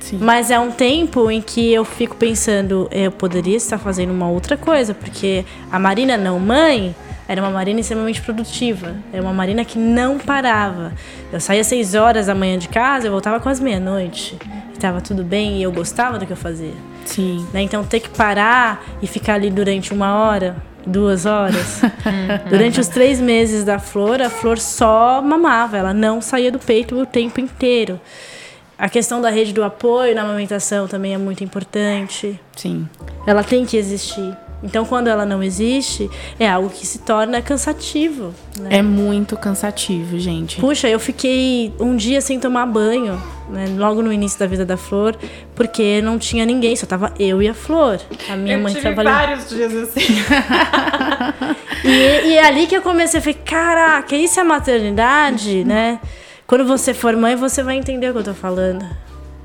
Sim. Mas é um tempo em que eu fico pensando, eu poderia estar fazendo uma outra coisa, porque a Marina não mãe era uma Marina extremamente produtiva. É uma Marina que não parava. Eu saía às seis horas da manhã de casa, eu voltava quase meia-noite. Estava tudo bem e eu gostava do que eu fazia. Sim. né? Então ter que parar e ficar ali durante uma hora, duas horas. durante os três meses da Flor, a Flor só mamava, ela não saía do peito o tempo inteiro. A questão da rede do apoio na amamentação também é muito importante. Sim. Ela tem que existir. Então, quando ela não existe, é algo que se torna cansativo. Né? É muito cansativo, gente. Puxa, eu fiquei um dia sem tomar banho, né, logo no início da vida da Flor, porque não tinha ninguém, só tava eu e a Flor. A minha mãe trabalhando. vários dias assim. E, e é ali que eu comecei a falar, caraca, isso é maternidade, né? Quando você for mãe, você vai entender o que eu tô falando.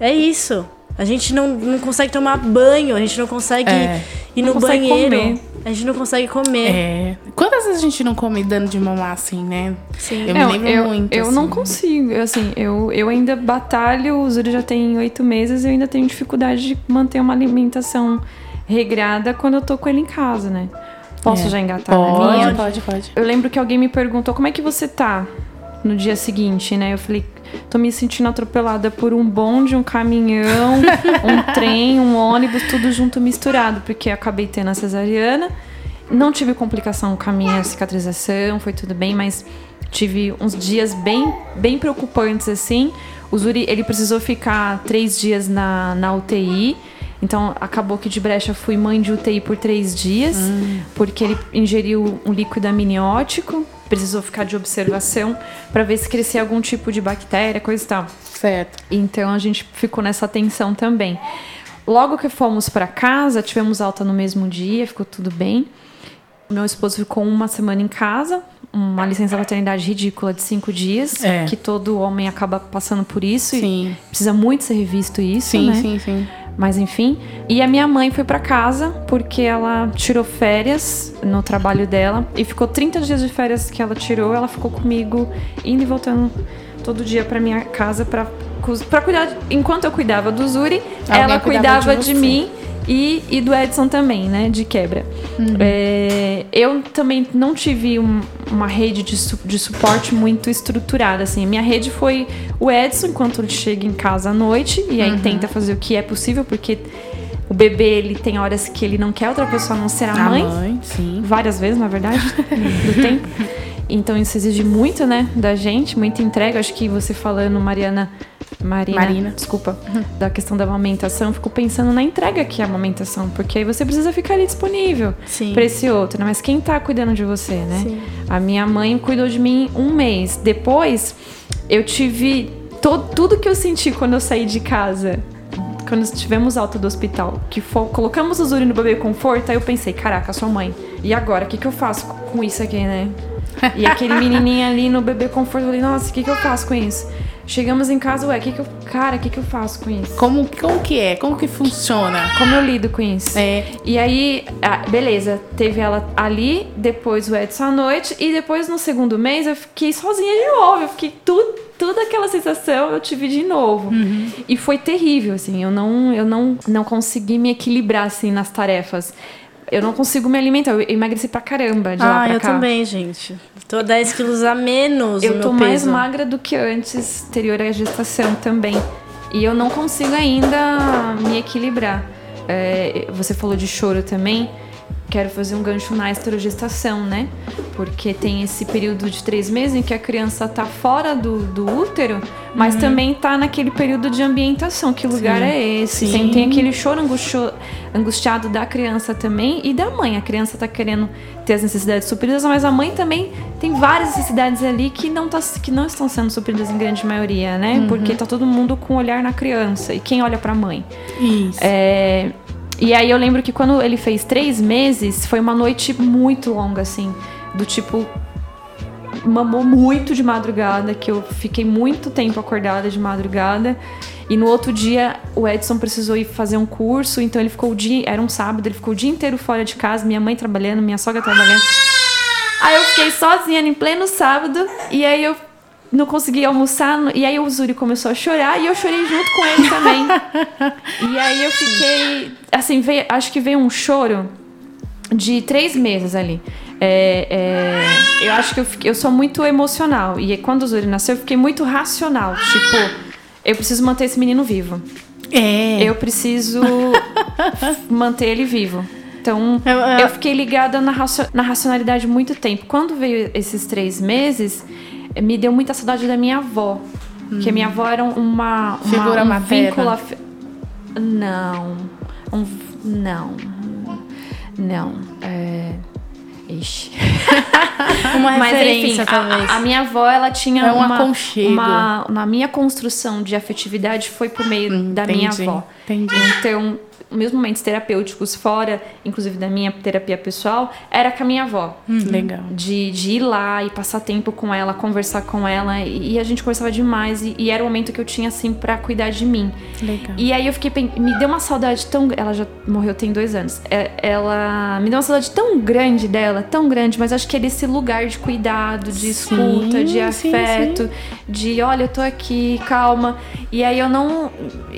É isso. A gente não, não consegue tomar banho, a gente não consegue É. ir Não no consegue banheiro. comer. A gente não consegue comer. É. Quantas vezes a gente não come dando de mamar assim, né? Sim. Eu me Não, lembro eu, muito. eu assim. não consigo, eu, assim, eu, eu ainda batalho, o Zuri já tem oito meses, eu ainda tenho dificuldade de manter uma alimentação regrada quando eu tô com ele em casa, né? Posso É. já engatar na minha? Pode, pode, pode. Eu lembro que alguém me perguntou como é que você tá no dia seguinte, né? Eu falei, tô me sentindo atropelada por um bonde, um caminhão, um trem, um ônibus, tudo junto misturado, porque acabei tendo a cesariana. Não tive complicação com a minha cicatrização, foi tudo bem, mas tive uns dias bem, bem preocupantes assim. O Zuri, ele precisou ficar três dias na, na UTI. Então, acabou que de brecha fui mãe de UTI por três dias, porque ele ingeriu um líquido amniótico, precisou ficar de observação para ver se crescia algum tipo de bactéria, coisa e tal. Certo. Então, a gente ficou nessa tensão também. Logo que fomos para casa, tivemos alta no mesmo dia, ficou tudo bem. Meu esposo ficou uma semana em casa, uma licença maternidade ridícula de cinco dias, É. que todo homem acaba passando por isso Sim. e precisa muito ser revisto isso, Sim, né? sim, sim. Mas enfim. E a minha mãe foi pra casa porque ela tirou férias no trabalho dela e ficou 30 dias de férias que ela tirou, ela ficou comigo indo e voltando todo dia pra minha casa pra, cus- pra cuidar. Enquanto eu cuidava do Zuri, Alguém ela cuidava cuidava de de, mim e, e do Edson também, né? De quebra. Uhum. É, eu também não tive um- uma rede de, su- de suporte muito estruturada, assim. Minha rede foi o Edson, enquanto ele chega em casa à noite, e aí Uhum. tenta fazer o que é possível, porque o bebê, ele tem horas que ele não quer outra pessoa não ser a A mãe. mãe, sim. Várias vezes, na verdade, do tempo. Então isso exige muito, né, da gente, muita entrega. Acho que você falando, Mariana, Marina, Marina. desculpa, da questão da amamentação, eu fico pensando na entrega que é a amamentação, porque aí você precisa ficar ali disponível para esse outro, né? Mas quem tá cuidando de você, né? Sim. A minha mãe cuidou de mim um mês. Depois, eu tive to- tudo que eu senti quando eu saí de casa. Quando tivemos alta do hospital, que fo- colocamos o Zuri no bebê conforto, aí eu pensei, caraca, sua mãe. E agora, o que, que eu faço com isso aqui, né? E aquele menininho ali no bebê conforto, eu falei, nossa, o que, que eu faço com isso? Chegamos em casa, ué, que que eu, cara, o que, que eu faço com isso? Como, como que é? Como que funciona? Como eu lido com isso? É, E aí, ah, beleza, teve ela ali, depois o Edson à noite, e depois no segundo mês eu fiquei sozinha de novo. Eu fiquei tudo, toda aquela sensação eu tive de novo. E foi terrível, assim, eu não, eu não, não consegui me equilibrar assim nas tarefas. Eu não consigo me alimentar, eu emagreci pra caramba de lá Ah, pra eu cá. também, gente. Tô 10 quilos a menos Eu tô mais magra do que antes, anterior à gestação também. E eu não consigo ainda me equilibrar. É, você falou de choro também. Quero fazer um gancho na esterogestação, né? Porque tem esse período de três meses em que a criança tá fora do, do útero, mas também tá naquele período de ambientação. Que lugar é esse? Tem, Sim. tem aquele choro angustiado da criança também e da mãe. A criança tá querendo ter as necessidades supridas, mas a mãe também tem várias necessidades ali que não, tá, que não estão sendo supridas em grande maioria, né? Porque tá todo mundo com o olhar na criança. E quem olha pra mãe? isso. É, e aí eu lembro que quando ele fez três meses, foi uma noite muito longa, assim. Do tipo. Mamou muito de madrugada, que eu fiquei muito tempo acordada de madrugada. E no outro dia, o Edson precisou ir fazer um curso, então ele ficou o dia. Era um sábado, ele ficou o dia inteiro fora de casa, minha mãe trabalhando, minha sogra trabalhando. Aí eu fiquei sozinha em pleno sábado, e aí eu não consegui almoçar, e aí o Zuri começou a chorar, e eu chorei junto com ele também. E aí eu fiquei. Assim, veio, acho que veio um choro de três meses ali. É, é, eu acho que eu, fiquei- eu sou muito emocional. E quando o Zuri nasceu, eu fiquei muito racional. Tipo, eu preciso manter esse menino vivo. É. Eu preciso manter ele vivo. Então, Eu- eu- eu fiquei ligada na, racio- na racionalidade muito tempo. Quando veio esses três meses, me deu muita saudade da minha avó. Porque minha avó era uma, uma Figura um materna. afe- Não. Um, não. Não. É... Ixi. Uma Mas enfim, referência, a- talvez. a, a minha avó, ela tinha É um uma, uma- Na minha construção de afetividade foi por meio da minha Entendi, avó. entendi. Então, meus momentos terapêuticos fora, inclusive da minha terapia pessoal, era com a minha avó. Legal. De, de ir lá e passar tempo com ela, conversar com ela. E, e a gente conversava demais. E, e era o momento que eu tinha, assim, pra cuidar de mim. Legal. E aí eu fiquei. Me deu uma saudade tão. Ela já morreu tem dois anos. É- Ela me deu uma saudade tão grande dela, tão grande, mas acho que é desse lugar de cuidado, de escuta, de sim, afeto, de olha, eu tô aqui, calma. E aí eu não.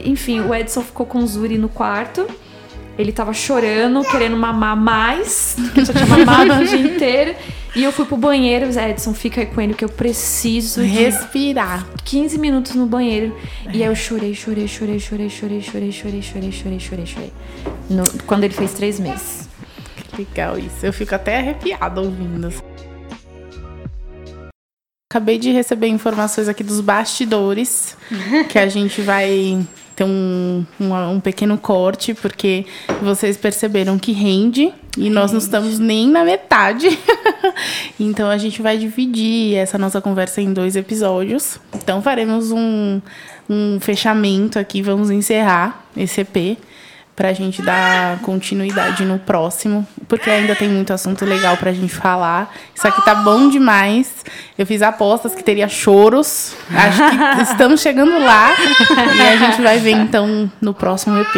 Enfim, o Edson ficou com o Zuri no quarto. Ele tava chorando, querendo mamar mais, eu já tinha mamado o dia inteiro. E eu fui pro banheiro, Edson, fica aí com ele que eu preciso Respirar. 15 minutos no banheiro. E aí eu chorei, chorei, chorei, chorei, chorei, chorei, chorei, chorei, chorei, chorei, chorei. No- quando ele fez três meses. Legal isso. Eu fico até arrepiada ouvindo. Acabei de receber informações aqui dos bastidores que a gente vai ter um, um, um pequeno corte, porque vocês perceberam que rende e nós não estamos nem na metade. então a gente vai dividir essa nossa conversa em dois episódios. Então faremos um, um fechamento aqui, vamos encerrar esse EP pra gente dar continuidade no próximo, porque ainda tem muito assunto legal pra gente falar. Isso aqui tá bom demais. Eu fiz apostas que teria choros. Acho que estamos chegando lá e a gente vai ver então no próximo EP.